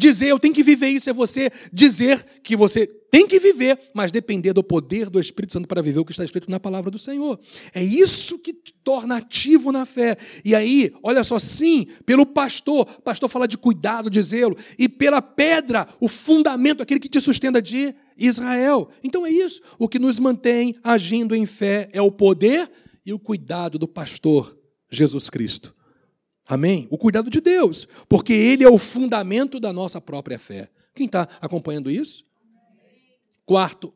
dizer, eu tenho que viver isso, é você dizer que você tem que viver, mas depender do poder do Espírito Santo para viver o que está escrito na palavra do Senhor. É isso que te torna ativo na fé. E aí, olha só, sim, pelo pastor, pastor fala de cuidado, de zelo, e pela pedra, o fundamento, aquele que te sustenta de Israel. Então é isso. O que nos mantém agindo em fé é o poder e o cuidado do pastor Jesus Cristo. Amém? O cuidado de Deus, porque Ele é o fundamento da nossa própria fé. Quem está acompanhando isso? Quarto,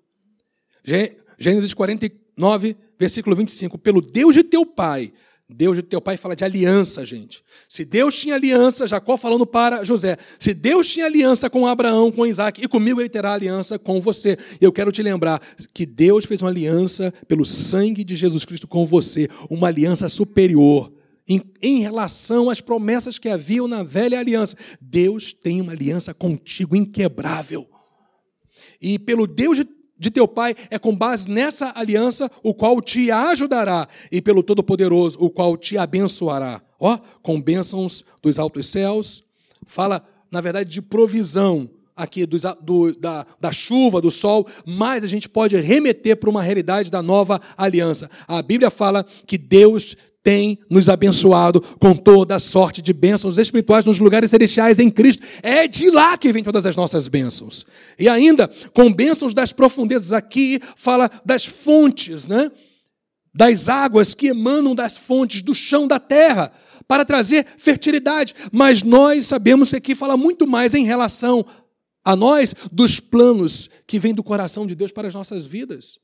Gênesis 49, versículo 25: Pelo Deus de teu pai Deus de teu pai fala de aliança, gente. Se Deus tinha aliança, Jacó falando para José, se Deus tinha aliança com Abraão, com Isaac, e comigo ele terá aliança com você. Eu quero te lembrar que Deus fez uma aliança pelo sangue de Jesus Cristo com você, uma aliança superior. Em, em relação às promessas que haviam na velha aliança, Deus tem uma aliança contigo inquebrável. E pelo Deus de de teu pai é com base nessa aliança, o qual te ajudará, e pelo Todo-Poderoso, o qual te abençoará. Ó, com bênçãos dos altos céus. Fala, na verdade, de provisão aqui do, da, da chuva, do sol, mas a gente pode remeter para uma realidade da nova aliança. A Bíblia fala que Deus tem nos abençoado com toda sorte de bênçãos espirituais nos lugares celestiais em Cristo. É de lá que vem todas as nossas bênçãos. E ainda, com bênçãos das profundezas, aqui fala das fontes, né? das águas que emanam das fontes, do chão da terra, para trazer fertilidade. Mas nós sabemos que aqui fala muito mais em relação a nós dos planos que vêm do coração de Deus para as nossas vidas.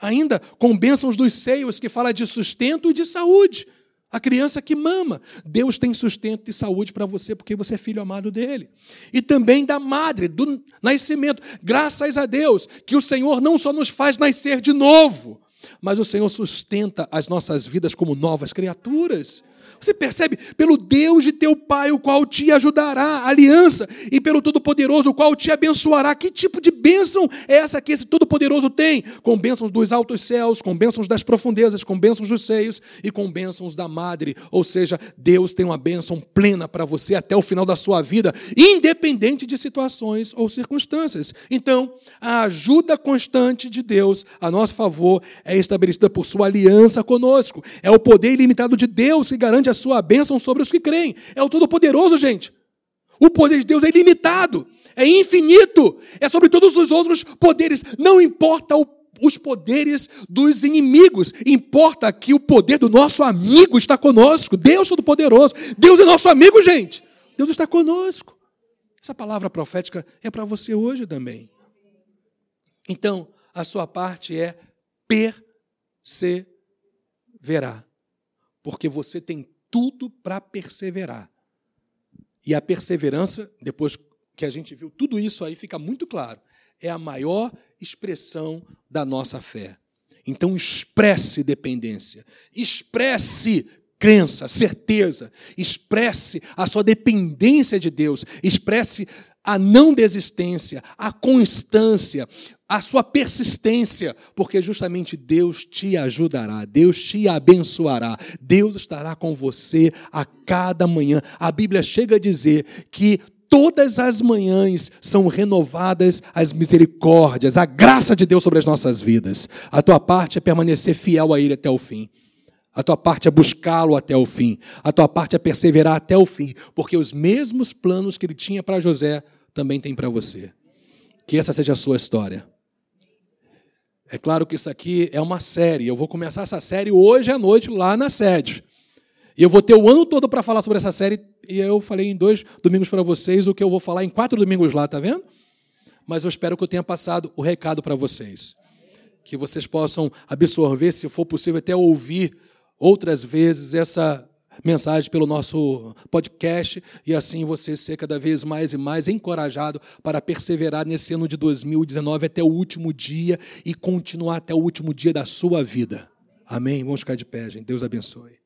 Ainda com bênçãos dos seios, que fala de sustento e de saúde. A criança que mama. Deus tem sustento e saúde para você, porque você é filho amado dele. E também da madre, do nascimento. Graças a Deus, que o Senhor não só nos faz nascer de novo, mas o Senhor sustenta as nossas vidas como novas criaturas. Você percebe? Pelo Deus de teu Pai, o qual te ajudará, aliança, e pelo Todo-Poderoso, o qual te abençoará. Que tipo de bênção é essa que esse Todo-Poderoso tem? Com bênçãos dos altos céus, com bênçãos das profundezas, com bênçãos dos seios e com bênçãos da madre. Ou seja, Deus tem uma bênção plena para você até o final da sua vida, independente de situações ou circunstâncias. Então, a ajuda constante de Deus a nosso favor é estabelecida por sua aliança conosco. É o poder ilimitado de Deus que garante a sua bênção sobre os que creem. É o Todo-Poderoso, gente. O poder de Deus é ilimitado, é infinito, é sobre todos os outros poderes. Não importa o, os poderes dos inimigos, importa que o poder do nosso amigo está conosco. Deus Todo-Poderoso. Deus é nosso amigo, gente. Deus está conosco. Essa palavra profética é para você hoje também. Então, a sua parte é perseverar. Porque você tem tudo para perseverar. E a perseverança, depois que a gente viu tudo isso aí, fica muito claro. É a maior expressão da nossa fé. Então, expresse dependência, expresse crença, certeza, expresse a sua dependência de Deus, expresse a não desistência, a constância, a sua persistência, porque justamente Deus te ajudará, Deus te abençoará, Deus estará com você a cada manhã. A Bíblia chega a dizer que todas as manhãs são renovadas as misericórdias, a graça de Deus sobre as nossas vidas. A tua parte é permanecer fiel a Ele até o fim. A tua parte é buscá-lo até o fim. A tua parte é perseverar até o fim, porque os mesmos planos que ele tinha para José também tem para você. Que essa seja a sua história. É claro que isso aqui é uma série. Eu vou começar essa série hoje à noite lá na sede. E eu vou ter o ano todo para falar sobre essa série. E eu falei em dois domingos para vocês o que eu vou falar em quatro domingos lá, tá vendo? Mas eu espero que eu tenha passado o recado para vocês. Que vocês possam absorver, se for possível, até ouvir outras vezes essa mensagem pelo nosso podcast e assim você ser cada vez mais e mais encorajado para perseverar nesse ano de 2019 até o último dia e continuar até o último dia da sua vida. Amém? Vamos ficar de pé, gente. Deus abençoe.